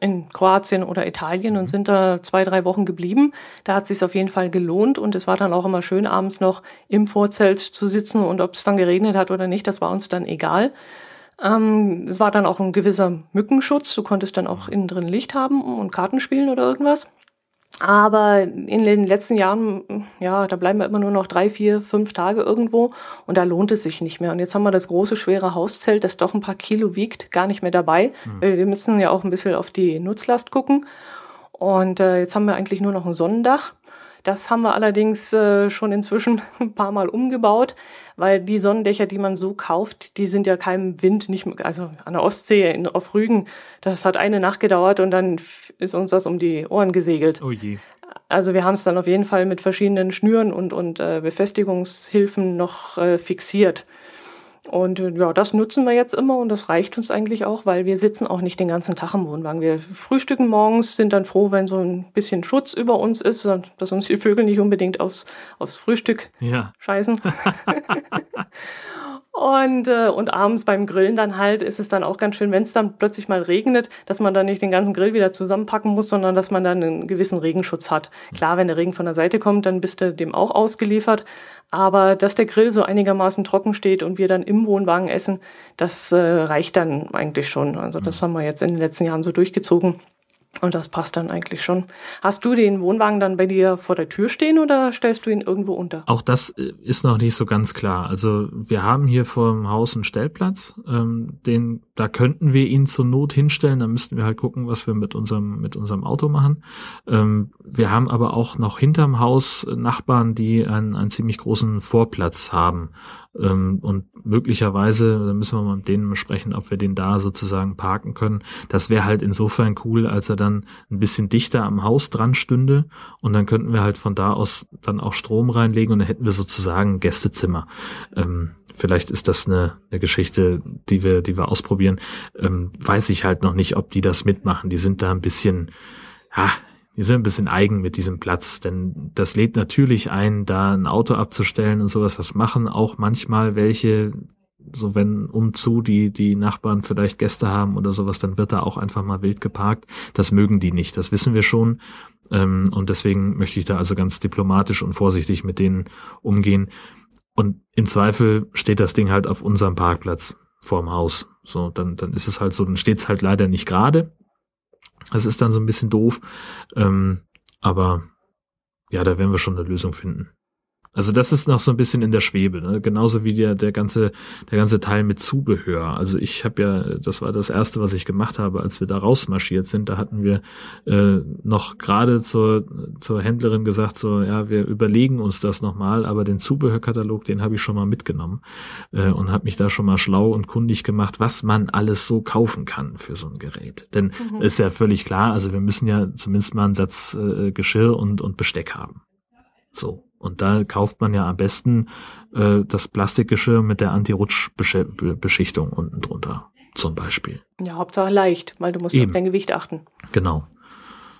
in Kroatien oder Italien und mhm. sind da zwei, drei Wochen geblieben. Da hat es sich auf jeden Fall gelohnt und es war dann auch immer schön, abends noch im Vorzelt zu sitzen und ob es dann geregnet hat oder nicht, das war uns dann egal. Ähm, es war dann auch ein gewisser Mückenschutz. Du konntest dann auch innen drin Licht haben und Karten spielen oder irgendwas. Aber in den letzten Jahren, ja, da bleiben wir immer nur noch drei, vier, fünf Tage irgendwo und da lohnt es sich nicht mehr. Und jetzt haben wir das große, schwere Hauszelt, das doch ein paar Kilo wiegt, gar nicht mehr dabei. Mhm. Wir müssen ja auch ein bisschen auf die Nutzlast gucken. Und äh, jetzt haben wir eigentlich nur noch ein Sonnendach. Das haben wir allerdings äh, schon inzwischen ein paar Mal umgebaut, weil die Sonnendächer, die man so kauft, die sind ja keinem Wind, nicht, also an der Ostsee in, auf Rügen, das hat eine Nacht gedauert und dann ist uns das um die Ohren gesegelt. Oh je. Also wir haben es dann auf jeden Fall mit verschiedenen Schnüren und, und äh, Befestigungshilfen noch äh, fixiert. Und äh, ja, das nutzen wir jetzt immer und das reicht uns eigentlich auch, weil wir sitzen auch nicht den ganzen Tag im Wohnwagen. Wir frühstücken morgens, sind dann froh, wenn so ein bisschen Schutz über uns ist, dass uns die Vögel nicht unbedingt aufs, aufs Frühstück ja. scheißen. Und, äh, und abends beim Grillen dann halt ist es dann auch ganz schön, wenn es dann plötzlich mal regnet, dass man dann nicht den ganzen Grill wieder zusammenpacken muss, sondern dass man dann einen gewissen Regenschutz hat. Klar, wenn der Regen von der Seite kommt, dann bist du dem auch ausgeliefert. Aber dass der Grill so einigermaßen trocken steht und wir dann im Wohnwagen essen, das äh, reicht dann eigentlich schon. Also das mhm. haben wir jetzt in den letzten Jahren so durchgezogen. Und das passt dann eigentlich schon. Hast du den Wohnwagen dann bei dir vor der Tür stehen oder stellst du ihn irgendwo unter? Auch das äh, ist noch nicht so ganz klar. Also wir haben hier vor dem Haus einen Stellplatz, ähm, den da könnten wir ihn zur Not hinstellen. Da müssten wir halt gucken, was wir mit unserem mit unserem Auto machen. Ähm, wir haben aber auch noch hinterm Haus Nachbarn, die einen, einen ziemlich großen Vorplatz haben. Ähm, und möglicherweise, da müssen wir mal mit denen besprechen, ob wir den da sozusagen parken können. Das wäre halt insofern cool, als er dann ein bisschen dichter am Haus dran stünde und dann könnten wir halt von da aus dann auch Strom reinlegen und dann hätten wir sozusagen ein Gästezimmer. Ähm, vielleicht ist das eine, eine Geschichte, die wir, die wir ausprobieren. Ähm, weiß ich halt noch nicht, ob die das mitmachen. Die sind da ein bisschen, ja, die sind ein bisschen eigen mit diesem Platz, denn das lädt natürlich ein, da ein Auto abzustellen und sowas. Das machen auch manchmal welche, so wenn umzu die, die Nachbarn vielleicht Gäste haben oder sowas, dann wird da auch einfach mal wild geparkt. Das mögen die nicht, das wissen wir schon. Ähm, und deswegen möchte ich da also ganz diplomatisch und vorsichtig mit denen umgehen. Und im Zweifel steht das Ding halt auf unserem Parkplatz vorm Haus. So, dann, dann ist es halt so, dann steht es halt leider nicht gerade. Das ist dann so ein bisschen doof. Ähm, aber ja, da werden wir schon eine Lösung finden. Also das ist noch so ein bisschen in der Schwebe, ne? genauso wie der der ganze der ganze Teil mit Zubehör. Also ich habe ja, das war das erste, was ich gemacht habe, als wir da rausmarschiert sind. Da hatten wir äh, noch gerade zur zur Händlerin gesagt, so ja, wir überlegen uns das nochmal, aber den Zubehörkatalog, den habe ich schon mal mitgenommen äh, und habe mich da schon mal schlau und kundig gemacht, was man alles so kaufen kann für so ein Gerät. Denn mhm. ist ja völlig klar, also wir müssen ja zumindest mal einen Satz äh, Geschirr und und Besteck haben. So. Und da kauft man ja am besten äh, das Plastikgeschirr mit der Anti-Rutsch-Beschichtung unten drunter, zum Beispiel. Ja, Hauptsache leicht, weil du musst Eben. auf dein Gewicht achten. Genau.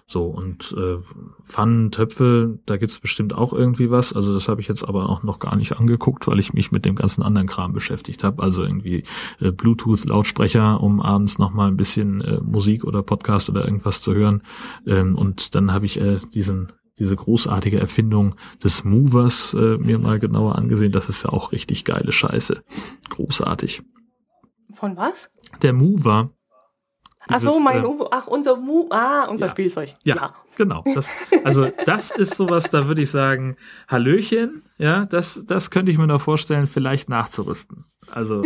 So, und äh, Pfannen, Töpfe, da gibt's bestimmt auch irgendwie was. Also das habe ich jetzt aber auch noch gar nicht angeguckt, weil ich mich mit dem ganzen anderen Kram beschäftigt habe. Also irgendwie äh, Bluetooth-Lautsprecher, um abends nochmal ein bisschen äh, Musik oder Podcast oder irgendwas zu hören. Ähm, und dann habe ich äh, diesen diese großartige Erfindung des Movers äh, mir mal genauer angesehen. Das ist ja auch richtig geile Scheiße. Großartig. Von was? Der Mover. Dieses, ach so, mein, äh, ach, unser Mu, ah, unser ja, Spielzeug. Ja, ja. genau. Das, also das ist sowas, da würde ich sagen, Hallöchen, ja, das, das könnte ich mir noch vorstellen, vielleicht nachzurüsten. Also,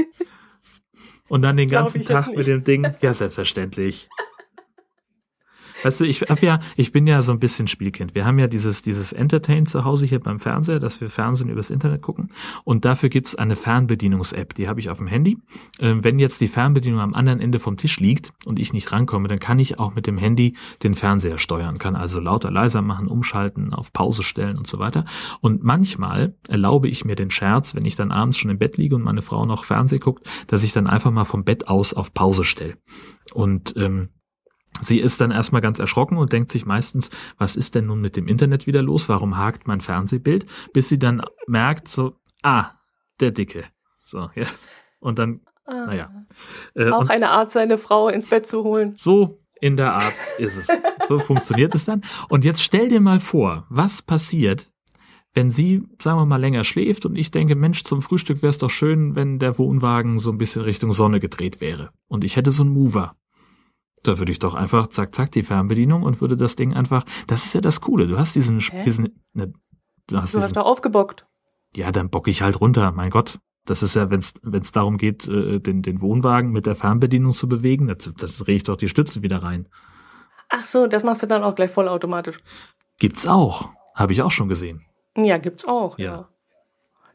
und dann den ganzen Tag mit dem Ding, ja, selbstverständlich. Weißt du, ich hab ja, ich bin ja so ein bisschen Spielkind. Wir haben ja dieses, dieses Entertain zu Hause hier beim Fernseher, dass wir Fernsehen übers Internet gucken. Und dafür gibt's eine Fernbedienungs-App, die habe ich auf dem Handy. Ähm, wenn jetzt die Fernbedienung am anderen Ende vom Tisch liegt und ich nicht rankomme, dann kann ich auch mit dem Handy den Fernseher steuern, kann also lauter, leiser machen, umschalten, auf Pause stellen und so weiter. Und manchmal erlaube ich mir den Scherz, wenn ich dann abends schon im Bett liege und meine Frau noch Fernseh guckt, dass ich dann einfach mal vom Bett aus auf Pause stelle. Und ähm, Sie ist dann erstmal ganz erschrocken und denkt sich meistens, was ist denn nun mit dem Internet wieder los? Warum hakt mein Fernsehbild? Bis sie dann merkt, so, ah, der Dicke. So, jetzt. Und dann, ah. naja. Äh, Auch eine Art, seine Frau ins Bett zu holen. So in der Art ist es. So funktioniert es dann. Und jetzt stell dir mal vor, was passiert, wenn sie, sagen wir mal, länger schläft und ich denke, Mensch, zum Frühstück wäre es doch schön, wenn der Wohnwagen so ein bisschen Richtung Sonne gedreht wäre. Und ich hätte so einen Mover. Da würde ich doch einfach zack, zack, die Fernbedienung und würde das Ding einfach, das ist ja das Coole. Du hast diesen, Hä? diesen, ne, du hast, du diesen, hast da aufgebockt. Ja, dann bock ich halt runter, mein Gott. Das ist ja, wenn es darum geht, äh, den, den Wohnwagen mit der Fernbedienung zu bewegen, da, da drehe ich doch die Stütze wieder rein. Ach so, das machst du dann auch gleich vollautomatisch. Gibt's auch. Habe ich auch schon gesehen. Ja, gibt's auch, ja. ja.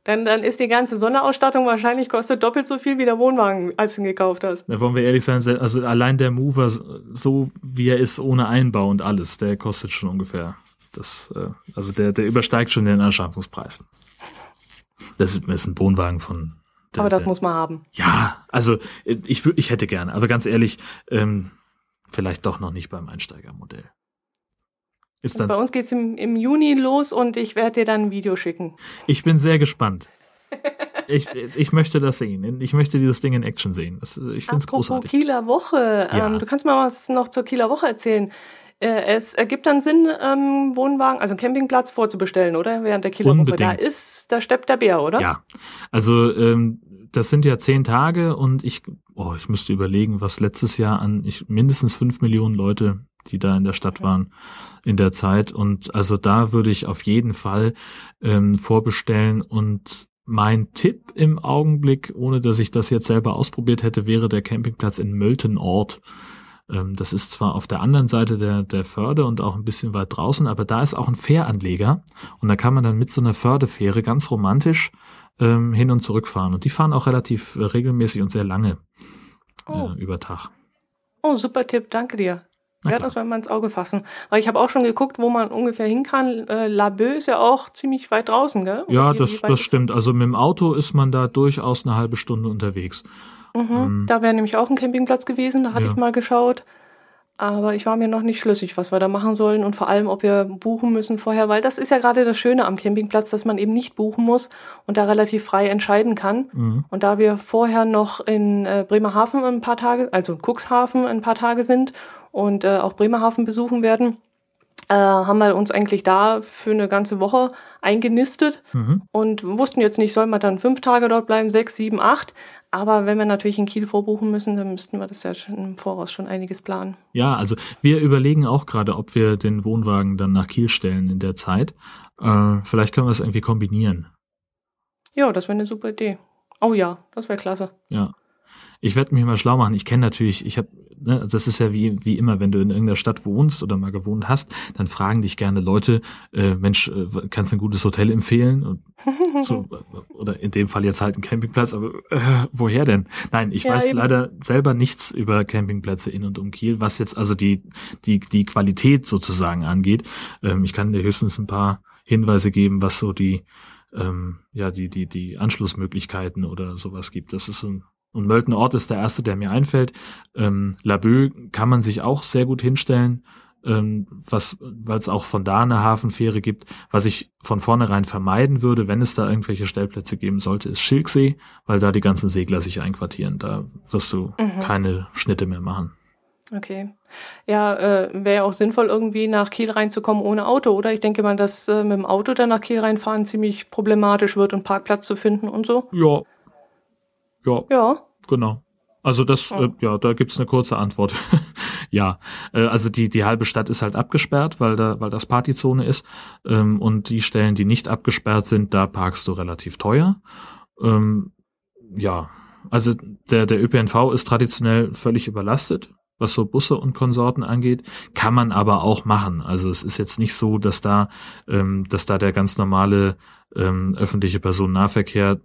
Dann, dann ist die ganze Sonderausstattung wahrscheinlich kostet doppelt so viel wie der Wohnwagen, als du ihn gekauft hast. Da wollen wir ehrlich sein, also allein der Mover, so wie er ist, ohne Einbau und alles, der kostet schon ungefähr. Das, äh, also der, der übersteigt schon den Anschaffungspreis. Das ist ein Wohnwagen von. Der, aber das der, muss man haben. Ja, also ich, ich hätte gerne, aber ganz ehrlich, ähm, vielleicht doch noch nicht beim Einsteigermodell. Ist dann, bei uns geht's im, im Juni los und ich werde dir dann ein Video schicken. Ich bin sehr gespannt. ich, ich möchte das sehen. Ich möchte dieses Ding in Action sehen. Ich finde es großartig. Kieler Woche. Ja. Ähm, du kannst mal was noch zur Kieler Woche erzählen. Äh, es ergibt dann Sinn, ähm, Wohnwagen, also einen Campingplatz vorzubestellen, oder? Während der Kieler Unbedingt. Woche. Da ist, da steppt der Bär, oder? Ja. Also ähm, das sind ja zehn Tage und ich, oh, ich müsste überlegen, was letztes Jahr an ich, mindestens fünf Millionen Leute, die da in der Stadt waren, in der Zeit. Und also da würde ich auf jeden Fall ähm, vorbestellen und mein Tipp im Augenblick, ohne dass ich das jetzt selber ausprobiert hätte, wäre der Campingplatz in Möltenort. Ähm, das ist zwar auf der anderen Seite der, der Förde und auch ein bisschen weit draußen, aber da ist auch ein Fähranleger und da kann man dann mit so einer Fördefähre ganz romantisch ähm, hin und zurück fahren. Und die fahren auch relativ äh, regelmäßig und sehr lange oh. äh, über Tag. Oh, super Tipp, danke dir. Ja, das werden wir ins Auge fassen. Weil ich habe auch schon geguckt, wo man ungefähr hin kann. Äh, Laboe ist ja auch ziemlich weit draußen, gell? Oder ja, das, das stimmt. Also mit dem Auto ist man da durchaus eine halbe Stunde unterwegs. Mhm, ähm, da wäre nämlich auch ein Campingplatz gewesen, da hatte ja. ich mal geschaut. Aber ich war mir noch nicht schlüssig, was wir da machen sollen und vor allem, ob wir buchen müssen vorher, weil das ist ja gerade das Schöne am Campingplatz, dass man eben nicht buchen muss und da relativ frei entscheiden kann. Mhm. Und da wir vorher noch in äh, Bremerhaven ein paar Tage, also Cuxhaven ein paar Tage sind und äh, auch Bremerhaven besuchen werden, äh, haben wir uns eigentlich da für eine ganze Woche eingenistet mhm. und wussten jetzt nicht, soll man dann fünf Tage dort bleiben, sechs, sieben, acht. Aber wenn wir natürlich in Kiel vorbuchen müssen, dann müssten wir das ja im Voraus schon einiges planen. Ja, also wir überlegen auch gerade, ob wir den Wohnwagen dann nach Kiel stellen in der Zeit. Äh, vielleicht können wir es irgendwie kombinieren. Ja, das wäre eine super Idee. Oh ja, das wäre klasse. Ja. Ich werde mich mal schlau machen. Ich kenne natürlich, ich habe, ne, das ist ja wie, wie immer, wenn du in irgendeiner Stadt wohnst oder mal gewohnt hast, dann fragen dich gerne Leute, äh, Mensch, äh, kannst du ein gutes Hotel empfehlen? Und so, oder in dem Fall jetzt halt ein Campingplatz, aber äh, woher denn? Nein, ich ja, weiß eben. leider selber nichts über Campingplätze in und um Kiel, was jetzt also die, die, die Qualität sozusagen angeht. Ähm, ich kann dir höchstens ein paar Hinweise geben, was so die, ähm, ja, die, die, die Anschlussmöglichkeiten oder sowas gibt. Das ist ein und Mölten Ort ist der erste, der mir einfällt. Ähm, Laboe kann man sich auch sehr gut hinstellen, ähm, was, weil es auch von da eine Hafenfähre gibt. Was ich von vornherein vermeiden würde, wenn es da irgendwelche Stellplätze geben sollte, ist Schilksee, weil da die ganzen Segler sich einquartieren. Da wirst du mhm. keine Schnitte mehr machen. Okay. Ja, äh, wäre ja auch sinnvoll, irgendwie nach Kiel reinzukommen ohne Auto, oder? Ich denke mal, dass äh, mit dem Auto dann nach Kiel reinfahren ziemlich problematisch wird und Parkplatz zu finden und so. Ja, ja. Ja. Genau. Also das, oh. äh, ja, da gibt's eine kurze Antwort. ja, äh, also die die halbe Stadt ist halt abgesperrt, weil da weil das Partyzone ist ähm, und die Stellen, die nicht abgesperrt sind, da parkst du relativ teuer. Ähm, ja, also der der ÖPNV ist traditionell völlig überlastet, was so Busse und Konsorten angeht, kann man aber auch machen. Also es ist jetzt nicht so, dass da ähm, dass da der ganz normale ähm, öffentliche Personennahverkehr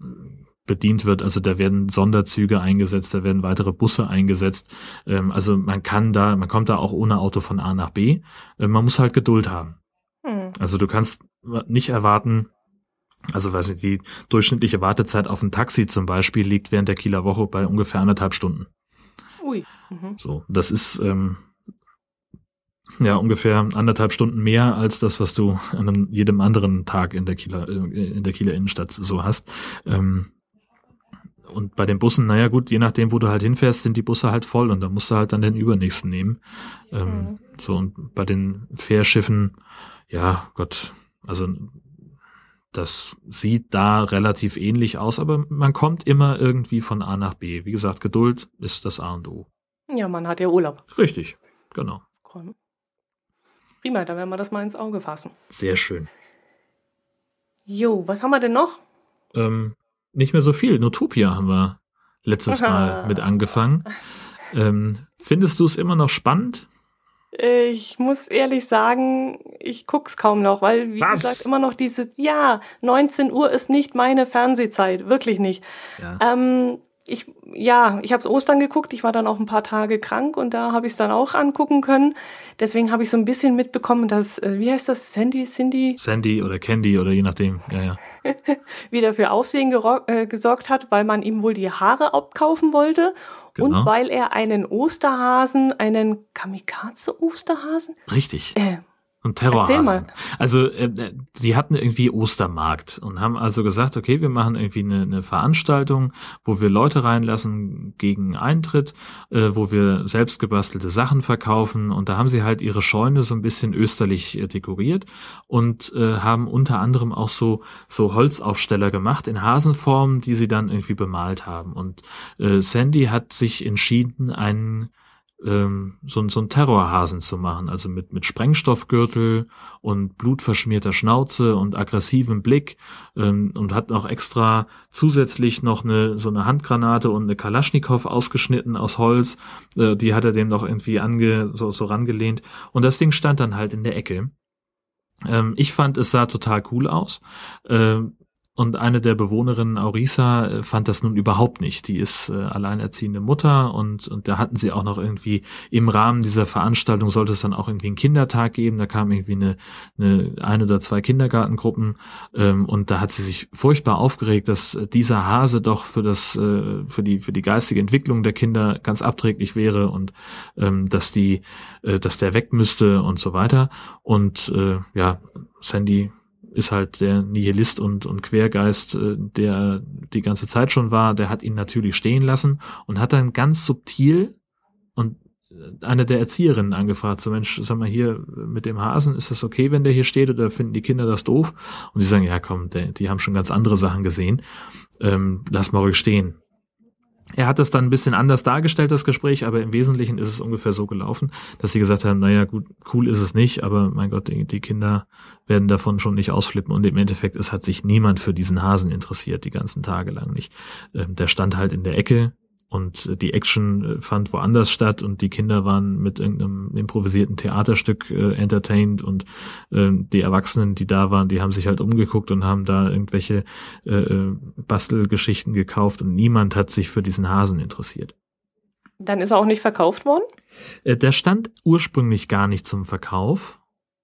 bedient wird. Also da werden Sonderzüge eingesetzt, da werden weitere Busse eingesetzt. Ähm, also man kann da, man kommt da auch ohne Auto von A nach B. Ähm, man muss halt Geduld haben. Hm. Also du kannst nicht erwarten, also weiß nicht, die durchschnittliche Wartezeit auf ein Taxi zum Beispiel liegt während der Kieler Woche bei ungefähr anderthalb Stunden. Ui. Mhm. So, das ist, ähm, Ja, ungefähr anderthalb Stunden mehr als das, was du an jedem anderen Tag in der Kieler, äh, in der Kieler Innenstadt so hast. Ähm, und bei den Bussen, naja gut, je nachdem, wo du halt hinfährst, sind die Busse halt voll und da musst du halt dann den übernächsten nehmen. Ähm, mhm. So, und bei den Fährschiffen, ja, Gott, also das sieht da relativ ähnlich aus, aber man kommt immer irgendwie von A nach B. Wie gesagt, Geduld ist das A und O. Ja, man hat ja Urlaub. Richtig, genau. Prima, da werden wir das mal ins Auge fassen. Sehr schön. Jo, was haben wir denn noch? Ähm, nicht mehr so viel. Notopia haben wir letztes Mal mit angefangen. Ähm, findest du es immer noch spannend? Ich muss ehrlich sagen, ich guck's kaum noch, weil, wie Was? gesagt, immer noch diese, ja, 19 Uhr ist nicht meine Fernsehzeit, wirklich nicht. Ja. Ähm, ich, ja, ich habe Ostern geguckt, ich war dann auch ein paar Tage krank und da habe ich es dann auch angucken können. Deswegen habe ich so ein bisschen mitbekommen, dass, äh, wie heißt das, Sandy, Cindy? Sandy oder Candy oder je nachdem, ja, ja. wieder für Aufsehen äh, gesorgt hat, weil man ihm wohl die Haare abkaufen wollte genau. und weil er einen Osterhasen, einen Kamikaze-Osterhasen? Richtig. Äh, und Terrorhasen. Also äh, die hatten irgendwie Ostermarkt und haben also gesagt, okay, wir machen irgendwie eine, eine Veranstaltung, wo wir Leute reinlassen gegen Eintritt, äh, wo wir selbst gebastelte Sachen verkaufen. Und da haben sie halt ihre Scheune so ein bisschen österlich äh, dekoriert und äh, haben unter anderem auch so so Holzaufsteller gemacht in Hasenform, die sie dann irgendwie bemalt haben. Und äh, Sandy hat sich entschieden, einen ähm, so, so ein Terrorhasen zu machen, also mit, mit Sprengstoffgürtel und blutverschmierter Schnauze und aggressivem Blick ähm, und hat auch extra zusätzlich noch eine so eine Handgranate und eine Kalaschnikow ausgeschnitten aus Holz, äh, die hat er dem noch irgendwie ange, so, so rangelehnt und das Ding stand dann halt in der Ecke. Ähm, ich fand, es sah total cool aus. Und eine der Bewohnerinnen, Aurisa, äh, fand das nun überhaupt nicht. Die ist äh, alleinerziehende Mutter und, und da hatten sie auch noch irgendwie im Rahmen dieser Veranstaltung sollte es dann auch irgendwie einen Kindertag geben. Da kam irgendwie eine, eine ein oder zwei Kindergartengruppen ähm, und da hat sie sich furchtbar aufgeregt, dass dieser Hase doch für das, äh, für die, für die geistige Entwicklung der Kinder ganz abträglich wäre und ähm, dass die, äh, dass der weg müsste und so weiter. Und äh, ja, Sandy ist halt der Nihilist und, und Quergeist, äh, der die ganze Zeit schon war, der hat ihn natürlich stehen lassen und hat dann ganz subtil und äh, eine der Erzieherinnen angefragt, so Mensch, sag mal hier mit dem Hasen, ist das okay, wenn der hier steht oder finden die Kinder das doof? Und die sagen, ja komm, der, die haben schon ganz andere Sachen gesehen, ähm, lass mal ruhig stehen. Er hat das dann ein bisschen anders dargestellt, das Gespräch, aber im Wesentlichen ist es ungefähr so gelaufen, dass sie gesagt haben, naja, gut, cool ist es nicht, aber mein Gott, die, die Kinder werden davon schon nicht ausflippen und im Endeffekt, es hat sich niemand für diesen Hasen interessiert, die ganzen Tage lang nicht. Ähm, der stand halt in der Ecke, und die Action äh, fand woanders statt und die Kinder waren mit irgendeinem improvisierten Theaterstück äh, entertained und äh, die Erwachsenen, die da waren, die haben sich halt umgeguckt und haben da irgendwelche äh, äh Bastelgeschichten gekauft und niemand hat sich für diesen Hasen interessiert. Dann ist er auch nicht verkauft worden? Äh, der stand ursprünglich gar nicht zum Verkauf.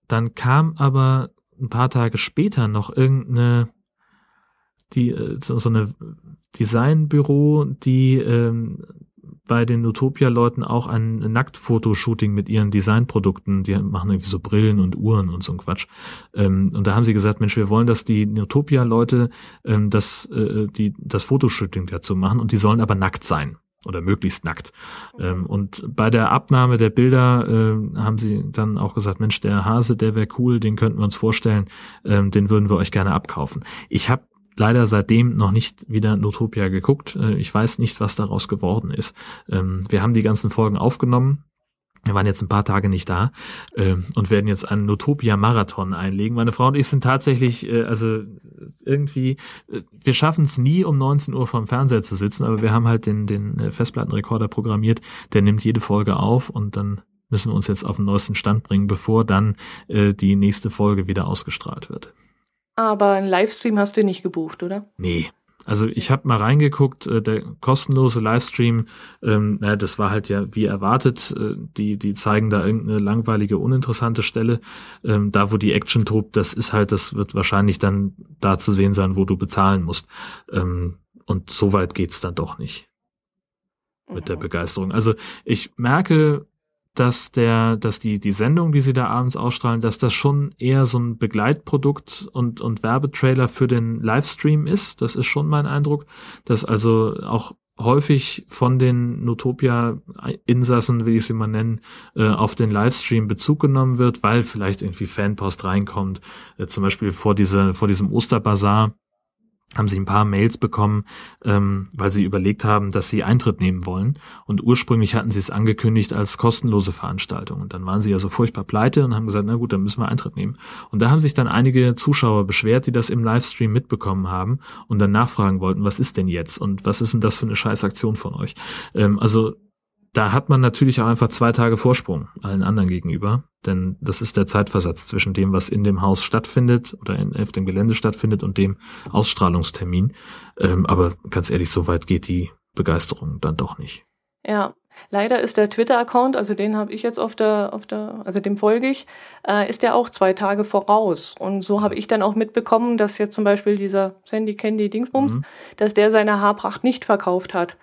Dann kam aber ein paar Tage später noch irgendeine die so eine Designbüro, die ähm, bei den Utopia-Leuten auch ein Nacktfotoshooting mit ihren Designprodukten, die machen irgendwie so Brillen und Uhren und so ein Quatsch. Ähm, und da haben sie gesagt, Mensch, wir wollen, dass die Utopia-Leute ähm, das, äh, die, das Fotoshooting dazu machen und die sollen aber nackt sein oder möglichst nackt. Ähm, und bei der Abnahme der Bilder äh, haben sie dann auch gesagt, Mensch, der Hase, der wäre cool, den könnten wir uns vorstellen, ähm, den würden wir euch gerne abkaufen. Ich habe leider seitdem noch nicht wieder Notopia geguckt. Äh, ich weiß nicht, was daraus geworden ist. Ähm, wir haben die ganzen Folgen aufgenommen. Wir waren jetzt ein paar Tage nicht da äh, und werden jetzt einen Notopia-Marathon einlegen. Meine Frau und ich sind tatsächlich, äh, also irgendwie, äh, wir schaffen es nie, um 19 Uhr vorm Fernseher zu sitzen, aber wir haben halt den, den äh, Festplattenrekorder programmiert, der nimmt jede Folge auf und dann müssen wir uns jetzt auf den neuesten Stand bringen, bevor dann äh, die nächste Folge wieder ausgestrahlt wird. Aber einen Livestream hast du nicht gebucht, oder? Nee. Also ich habe mal reingeguckt, äh, der kostenlose Livestream, ähm, na, das war halt ja wie erwartet, äh, die, die zeigen da irgendeine langweilige, uninteressante Stelle. Ähm, da, wo die Action tobt, das ist halt, das wird wahrscheinlich dann da zu sehen sein, wo du bezahlen musst. Ähm, und so weit geht's dann doch nicht mit der mhm. Begeisterung. Also ich merke, dass der, dass die, die Sendung, die sie da abends ausstrahlen, dass das schon eher so ein Begleitprodukt und, und Werbetrailer für den Livestream ist. Das ist schon mein Eindruck, dass also auch häufig von den Notopia-Insassen, wie ich sie mal nennen, äh, auf den Livestream Bezug genommen wird, weil vielleicht irgendwie Fanpost reinkommt. Äh, zum Beispiel vor, dieser, vor diesem Osterbazar haben sie ein paar Mails bekommen, ähm, weil sie überlegt haben, dass sie Eintritt nehmen wollen. Und ursprünglich hatten sie es angekündigt als kostenlose Veranstaltung. Und dann waren sie ja so furchtbar pleite und haben gesagt, na gut, dann müssen wir Eintritt nehmen. Und da haben sich dann einige Zuschauer beschwert, die das im Livestream mitbekommen haben und dann nachfragen wollten, was ist denn jetzt und was ist denn das für eine Scheißaktion von euch? Ähm, also da hat man natürlich auch einfach zwei Tage Vorsprung allen anderen gegenüber, denn das ist der Zeitversatz zwischen dem, was in dem Haus stattfindet oder in, auf dem Gelände stattfindet und dem Ausstrahlungstermin. Ähm, aber ganz ehrlich, so weit geht die Begeisterung dann doch nicht. Ja, leider ist der Twitter-Account, also den habe ich jetzt auf der, auf der, also dem folge ich, äh, ist der auch zwei Tage voraus. Und so habe ich dann auch mitbekommen, dass jetzt zum Beispiel dieser Sandy Candy Dingsbums, mhm. dass der seine Haarpracht nicht verkauft hat.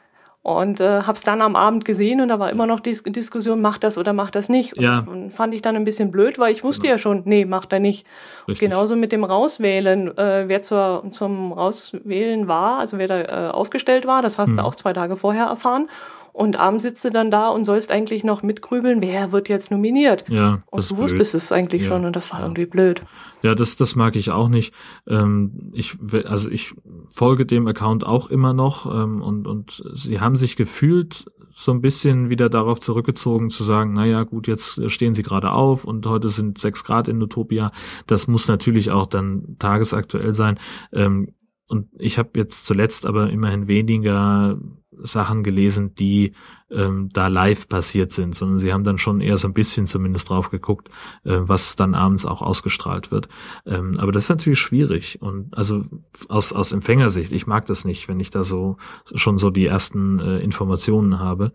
Und äh, habe es dann am Abend gesehen und da war immer noch die Diskussion, macht das oder macht das nicht. Ja. Und fand ich dann ein bisschen blöd, weil ich wusste genau. ja schon, nee, macht er nicht. Genauso mit dem Rauswählen, äh, wer zur, zum Rauswählen war, also wer da äh, aufgestellt war, das hast hm. du auch zwei Tage vorher erfahren. Und abends sitzt du dann da und sollst eigentlich noch mitgrübeln, wer wird jetzt nominiert. Ja, und du wusstest es eigentlich ja. schon und das war ja. irgendwie blöd. Ja, das, das mag ich auch nicht. Ähm, ich, also ich folge dem Account auch immer noch ähm, und, und sie haben sich gefühlt so ein bisschen wieder darauf zurückgezogen zu sagen, naja, gut, jetzt stehen sie gerade auf und heute sind sechs Grad in Utopia. Das muss natürlich auch dann tagesaktuell sein. Ähm, und ich habe jetzt zuletzt aber immerhin weniger Sachen gelesen, die ähm, da live passiert sind, sondern sie haben dann schon eher so ein bisschen zumindest drauf geguckt, äh, was dann abends auch ausgestrahlt wird. Ähm, aber das ist natürlich schwierig und also aus aus Empfängersicht, ich mag das nicht, wenn ich da so schon so die ersten äh, Informationen habe.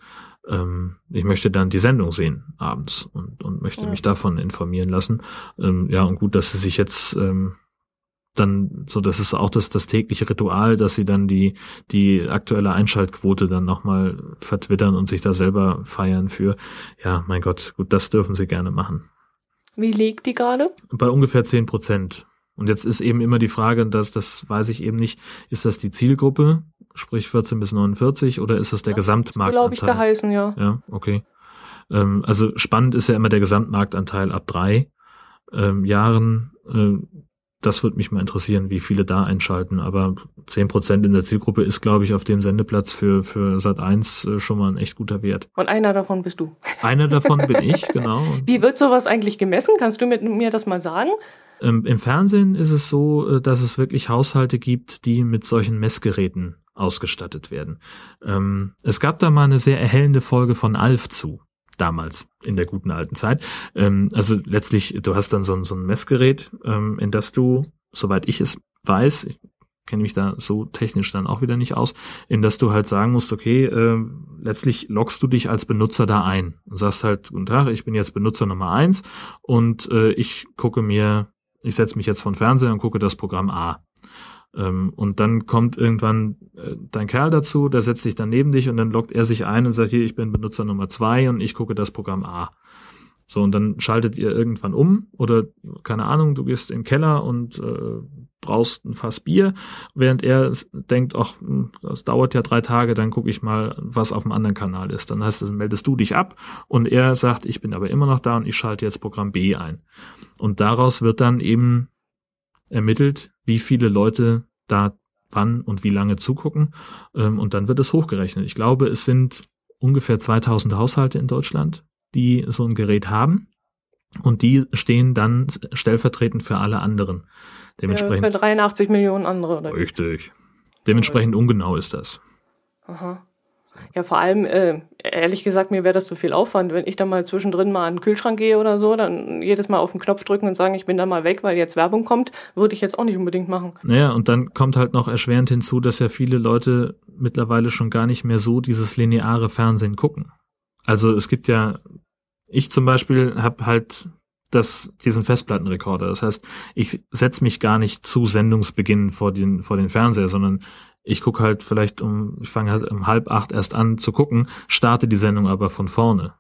Ähm, ich möchte dann die Sendung sehen abends und und möchte ja. mich davon informieren lassen. Ähm, ja und gut, dass sie sich jetzt ähm, dann, so das ist auch das, das tägliche Ritual, dass sie dann die, die aktuelle Einschaltquote dann nochmal vertwittern und sich da selber feiern für, ja, mein Gott, gut, das dürfen sie gerne machen. Wie liegt die gerade? Bei ungefähr zehn Prozent. Und jetzt ist eben immer die Frage, dass das weiß ich eben nicht, ist das die Zielgruppe, sprich 14 bis 49, oder ist das der ja, Gesamtmarktanteil? Glaube ich geheißen, ja. Ja, okay. Ähm, also spannend ist ja immer der Gesamtmarktanteil ab drei ähm, Jahren. Äh, das würde mich mal interessieren, wie viele da einschalten. Aber zehn Prozent in der Zielgruppe ist, glaube ich, auf dem Sendeplatz für, für Sat 1 äh, schon mal ein echt guter Wert. Und einer davon bist du. Einer davon bin ich, genau. Wie wird sowas eigentlich gemessen? Kannst du mit mir das mal sagen? Ähm, Im Fernsehen ist es so, äh, dass es wirklich Haushalte gibt, die mit solchen Messgeräten ausgestattet werden. Ähm, es gab da mal eine sehr erhellende Folge von Alf zu damals in der guten alten Zeit. Ähm, also letztlich, du hast dann so, ein so ein Messgerät, ähm, in das du, soweit ich es weiß, ich kenne mich da so technisch dann auch wieder nicht aus, in das du halt sagen musst, okay, äh, letztlich loggst du dich als Benutzer da ein und sagst halt, guten Tag, ich bin jetzt Benutzer Nummer eins und äh, ich gucke mir, ich setze mich jetzt von Fernseher und gucke das Programm A. Ähm, und dann kommt irgendwann äh, dein Kerl dazu, der setzt sich dann neben dich und dann loggt er sich ein und sagt, hier, ich bin Benutzer Nummer zwei und ich gucke das Programm A. So, und dann schaltet ihr irgendwann um oder keine Ahnung, du gehst in den Keller und äh, brauchst ein Fass Bier, während er denkt, ach, hm, das dauert ja drei Tage, dann gucke ich mal, was auf dem anderen Kanal ist. Dann heißt es, meldest du dich ab und er sagt, ich bin aber immer noch da und ich schalte jetzt Programm B ein. Und daraus wird dann eben ermittelt, wie viele Leute da wann und wie lange zugucken. Ähm, und dann wird es hochgerechnet. Ich glaube, es sind ungefähr 2000 Haushalte in Deutschland, die so ein Gerät haben. Und die stehen dann stellvertretend für alle anderen. Dementsprechend. Ja, für 83 Millionen andere. Oder? Richtig. Dementsprechend ungenau ist das. Aha. Ja, vor allem, äh, ehrlich gesagt, mir wäre das zu viel Aufwand, wenn ich da mal zwischendrin mal an den Kühlschrank gehe oder so, dann jedes Mal auf den Knopf drücken und sagen, ich bin da mal weg, weil jetzt Werbung kommt, würde ich jetzt auch nicht unbedingt machen. Naja, und dann kommt halt noch erschwerend hinzu, dass ja viele Leute mittlerweile schon gar nicht mehr so dieses lineare Fernsehen gucken. Also es gibt ja, ich zum Beispiel habe halt das, diesen Festplattenrekorder. Das heißt, ich setze mich gar nicht zu Sendungsbeginn vor den, vor den Fernseher, sondern ich gucke halt vielleicht um, ich fange halt um halb acht erst an zu gucken, starte die Sendung aber von vorne.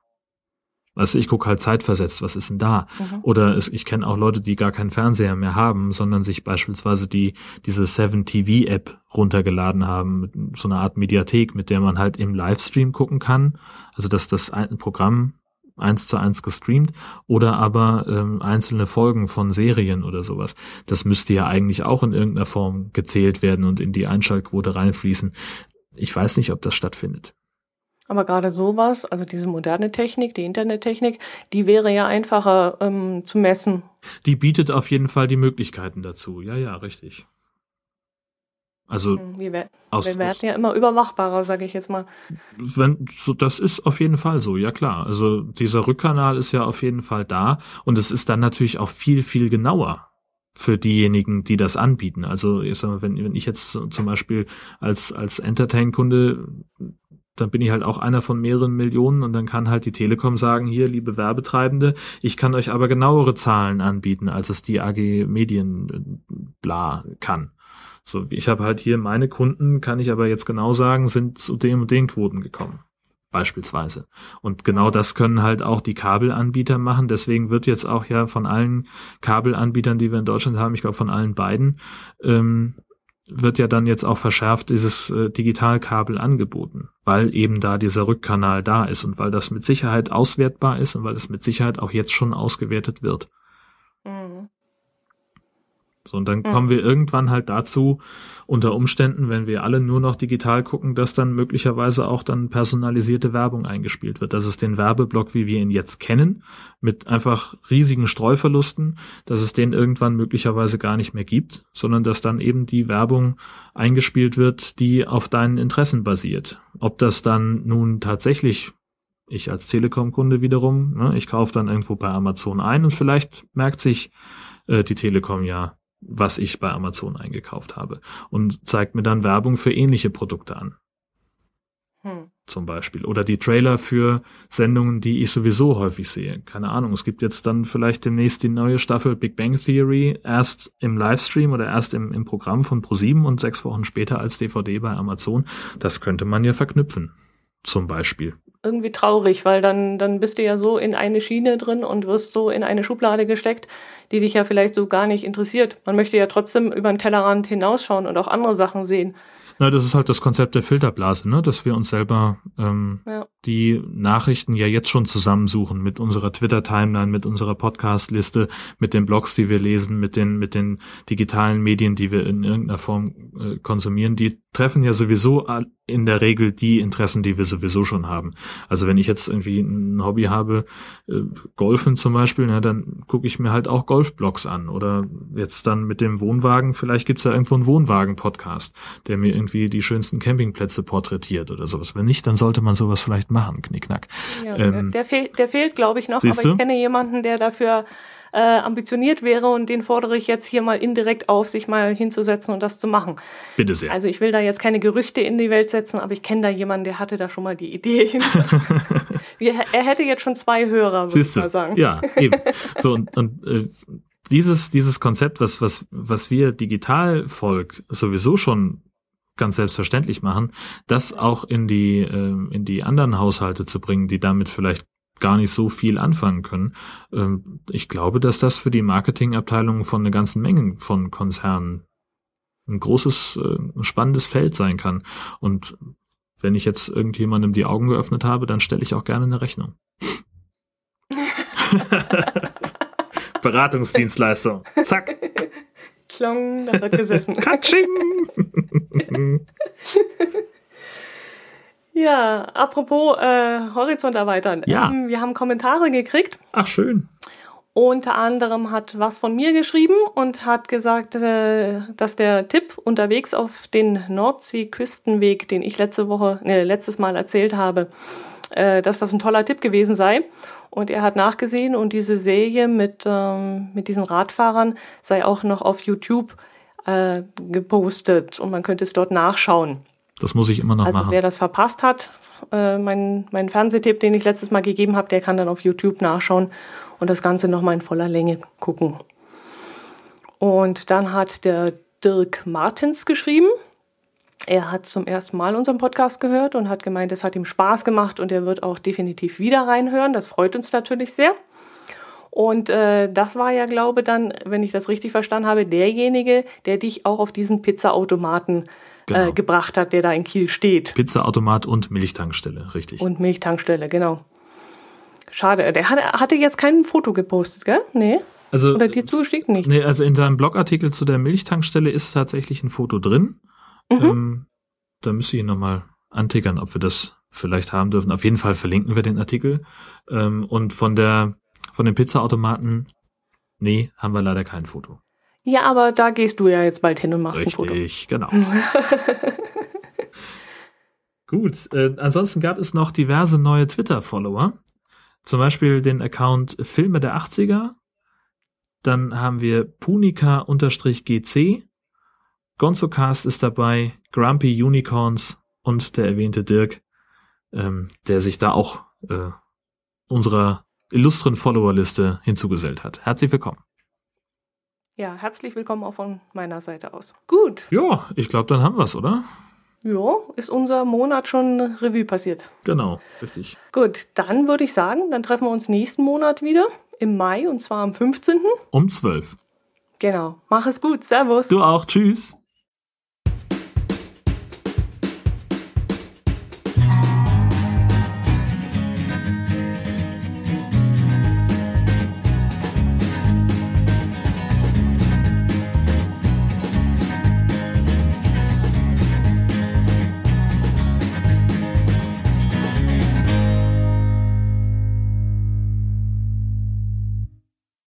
Du, ich gucke halt zeitversetzt, was ist denn da? Mhm. Oder es, ich kenne auch Leute, die gar keinen Fernseher mehr haben, sondern sich beispielsweise die diese 7 TV App runtergeladen haben, mit so einer Art Mediathek, mit der man halt im Livestream gucken kann. Also dass das ein Programm eins zu eins gestreamt oder aber ähm, einzelne Folgen von Serien oder sowas. Das müsste ja eigentlich auch in irgendeiner Form gezählt werden und in die Einschaltquote reinfließen. Ich weiß nicht, ob das stattfindet. Aber gerade sowas, also diese moderne Technik, die Internettechnik, die wäre ja einfacher ähm, zu messen. Die bietet auf jeden Fall die Möglichkeiten dazu. Ja, ja, richtig. Also hm, wir, wir aus, werden ja immer überwachbarer, sage ich jetzt mal. Wenn, so, das ist auf jeden Fall so, ja klar. Also dieser Rückkanal ist ja auf jeden Fall da und es ist dann natürlich auch viel, viel genauer für diejenigen, die das anbieten. Also ich sag mal, wenn, wenn ich jetzt zum Beispiel als, als Entertain-Kunde dann bin ich halt auch einer von mehreren Millionen und dann kann halt die Telekom sagen, hier, liebe Werbetreibende, ich kann euch aber genauere Zahlen anbieten, als es die AG Medien äh, bla kann. So, ich habe halt hier meine Kunden, kann ich aber jetzt genau sagen, sind zu dem und den Quoten gekommen. Beispielsweise. Und genau das können halt auch die Kabelanbieter machen. Deswegen wird jetzt auch ja von allen Kabelanbietern, die wir in Deutschland haben, ich glaube von allen beiden, ähm, wird ja dann jetzt auch verschärft dieses äh, Digitalkabel angeboten, weil eben da dieser Rückkanal da ist und weil das mit Sicherheit auswertbar ist und weil das mit Sicherheit auch jetzt schon ausgewertet wird. So, und dann mhm. kommen wir irgendwann halt dazu, unter Umständen, wenn wir alle nur noch digital gucken, dass dann möglicherweise auch dann personalisierte Werbung eingespielt wird. Dass es den Werbeblock, wie wir ihn jetzt kennen, mit einfach riesigen Streuverlusten, dass es den irgendwann möglicherweise gar nicht mehr gibt, sondern dass dann eben die Werbung eingespielt wird, die auf deinen Interessen basiert. Ob das dann nun tatsächlich ich als Telekom-Kunde wiederum, ne, ich kaufe dann irgendwo bei Amazon ein und vielleicht merkt sich äh, die Telekom ja, was ich bei Amazon eingekauft habe und zeigt mir dann Werbung für ähnliche Produkte an. Hm. Zum Beispiel. Oder die Trailer für Sendungen, die ich sowieso häufig sehe. Keine Ahnung. Es gibt jetzt dann vielleicht demnächst die neue Staffel Big Bang Theory erst im Livestream oder erst im, im Programm von ProSieben und sechs Wochen später als DVD bei Amazon. Das könnte man ja verknüpfen. Zum Beispiel irgendwie traurig, weil dann, dann bist du ja so in eine Schiene drin und wirst so in eine Schublade gesteckt, die dich ja vielleicht so gar nicht interessiert. Man möchte ja trotzdem über den Tellerrand hinausschauen und auch andere Sachen sehen. Na, das ist halt das Konzept der Filterblase, ne? dass wir uns selber ähm, ja. die Nachrichten ja jetzt schon zusammensuchen mit unserer Twitter-Timeline, mit unserer Podcast-Liste, mit den Blogs, die wir lesen, mit den, mit den digitalen Medien, die wir in irgendeiner Form äh, konsumieren. Die treffen ja sowieso in der Regel die Interessen, die wir sowieso schon haben. Also wenn ich jetzt irgendwie ein Hobby habe, äh, Golfen zum Beispiel, na, dann gucke ich mir halt auch Golfblogs an. Oder jetzt dann mit dem Wohnwagen, vielleicht gibt's ja irgendwo einen Wohnwagen-Podcast, der mir irgendwie die schönsten Campingplätze porträtiert oder sowas. Wenn nicht, dann sollte man sowas vielleicht machen, knickknack. Ja, ähm, der, fehlt, der fehlt, glaube ich, noch, aber ich kenne jemanden, der dafür äh, ambitioniert wäre und den fordere ich jetzt hier mal indirekt auf, sich mal hinzusetzen und das zu machen. Bitte sehr. Also ich will da jetzt keine Gerüchte in die Welt setzen, aber ich kenne da jemanden, der hatte da schon mal die Idee. er hätte jetzt schon zwei Hörer, würde ich mal sagen. Ja, eben. So und, und äh, dieses, dieses Konzept, was, was, was wir Digitalvolk sowieso schon ganz selbstverständlich machen, das auch in die, äh, in die anderen Haushalte zu bringen, die damit vielleicht gar nicht so viel anfangen können. Ähm, ich glaube, dass das für die Marketingabteilung von einer ganzen Menge von Konzernen ein großes, äh, spannendes Feld sein kann. Und wenn ich jetzt irgendjemandem die Augen geöffnet habe, dann stelle ich auch gerne eine Rechnung. Beratungsdienstleistung. Zack. Klong, da wird gesessen. Katsching! Ja, apropos äh, Horizont erweitern. Ja. Ähm, wir haben Kommentare gekriegt. Ach, schön. Unter anderem hat was von mir geschrieben und hat gesagt, äh, dass der Tipp unterwegs auf den Nordsee-Küstenweg, den ich letzte Woche, ne, letztes Mal erzählt habe, äh, dass das ein toller Tipp gewesen sei. Und er hat nachgesehen und diese Serie mit, ähm, mit diesen Radfahrern sei auch noch auf YouTube äh, gepostet und man könnte es dort nachschauen. Das muss ich immer noch also machen. Also wer das verpasst hat, äh, mein, mein Fernsehtipp, den ich letztes Mal gegeben habe, der kann dann auf YouTube nachschauen und das Ganze nochmal in voller Länge gucken. Und dann hat der Dirk Martens geschrieben. Er hat zum ersten Mal unseren Podcast gehört und hat gemeint, es hat ihm Spaß gemacht und er wird auch definitiv wieder reinhören. Das freut uns natürlich sehr. Und äh, das war ja, glaube ich, dann, wenn ich das richtig verstanden habe, derjenige, der dich auch auf diesen Pizzaautomaten genau. äh, gebracht hat, der da in Kiel steht. Pizzaautomat und Milchtankstelle, richtig. Und Milchtankstelle, genau. Schade, der hatte, hatte jetzt kein Foto gepostet, gell? Nee. Also, Oder dir zugeschickt nicht? Nee, also in seinem Blogartikel zu der Milchtankstelle ist tatsächlich ein Foto drin. Mhm. Ähm, da müsste ich ihn nochmal antickern, ob wir das vielleicht haben dürfen. Auf jeden Fall verlinken wir den Artikel. Ähm, und von der, von den Pizzaautomaten, nee, haben wir leider kein Foto. Ja, aber da gehst du ja jetzt bald hin und machst Richtig, ein Foto. Richtig, genau. Gut, äh, ansonsten gab es noch diverse neue Twitter-Follower. Zum Beispiel den Account Filme der 80er. Dann haben wir Punica-GC. Gonzocast ist dabei, Grumpy Unicorns und der erwähnte Dirk, ähm, der sich da auch äh, unserer illustren Followerliste hinzugesellt hat. Herzlich willkommen. Ja, herzlich willkommen auch von meiner Seite aus. Gut. Ja, ich glaube, dann haben wir es, oder? Ja, ist unser Monat schon Revue passiert. Genau, richtig. Gut, dann würde ich sagen, dann treffen wir uns nächsten Monat wieder im Mai und zwar am 15. Um 12. Genau. Mach es gut. Servus. Du auch. Tschüss.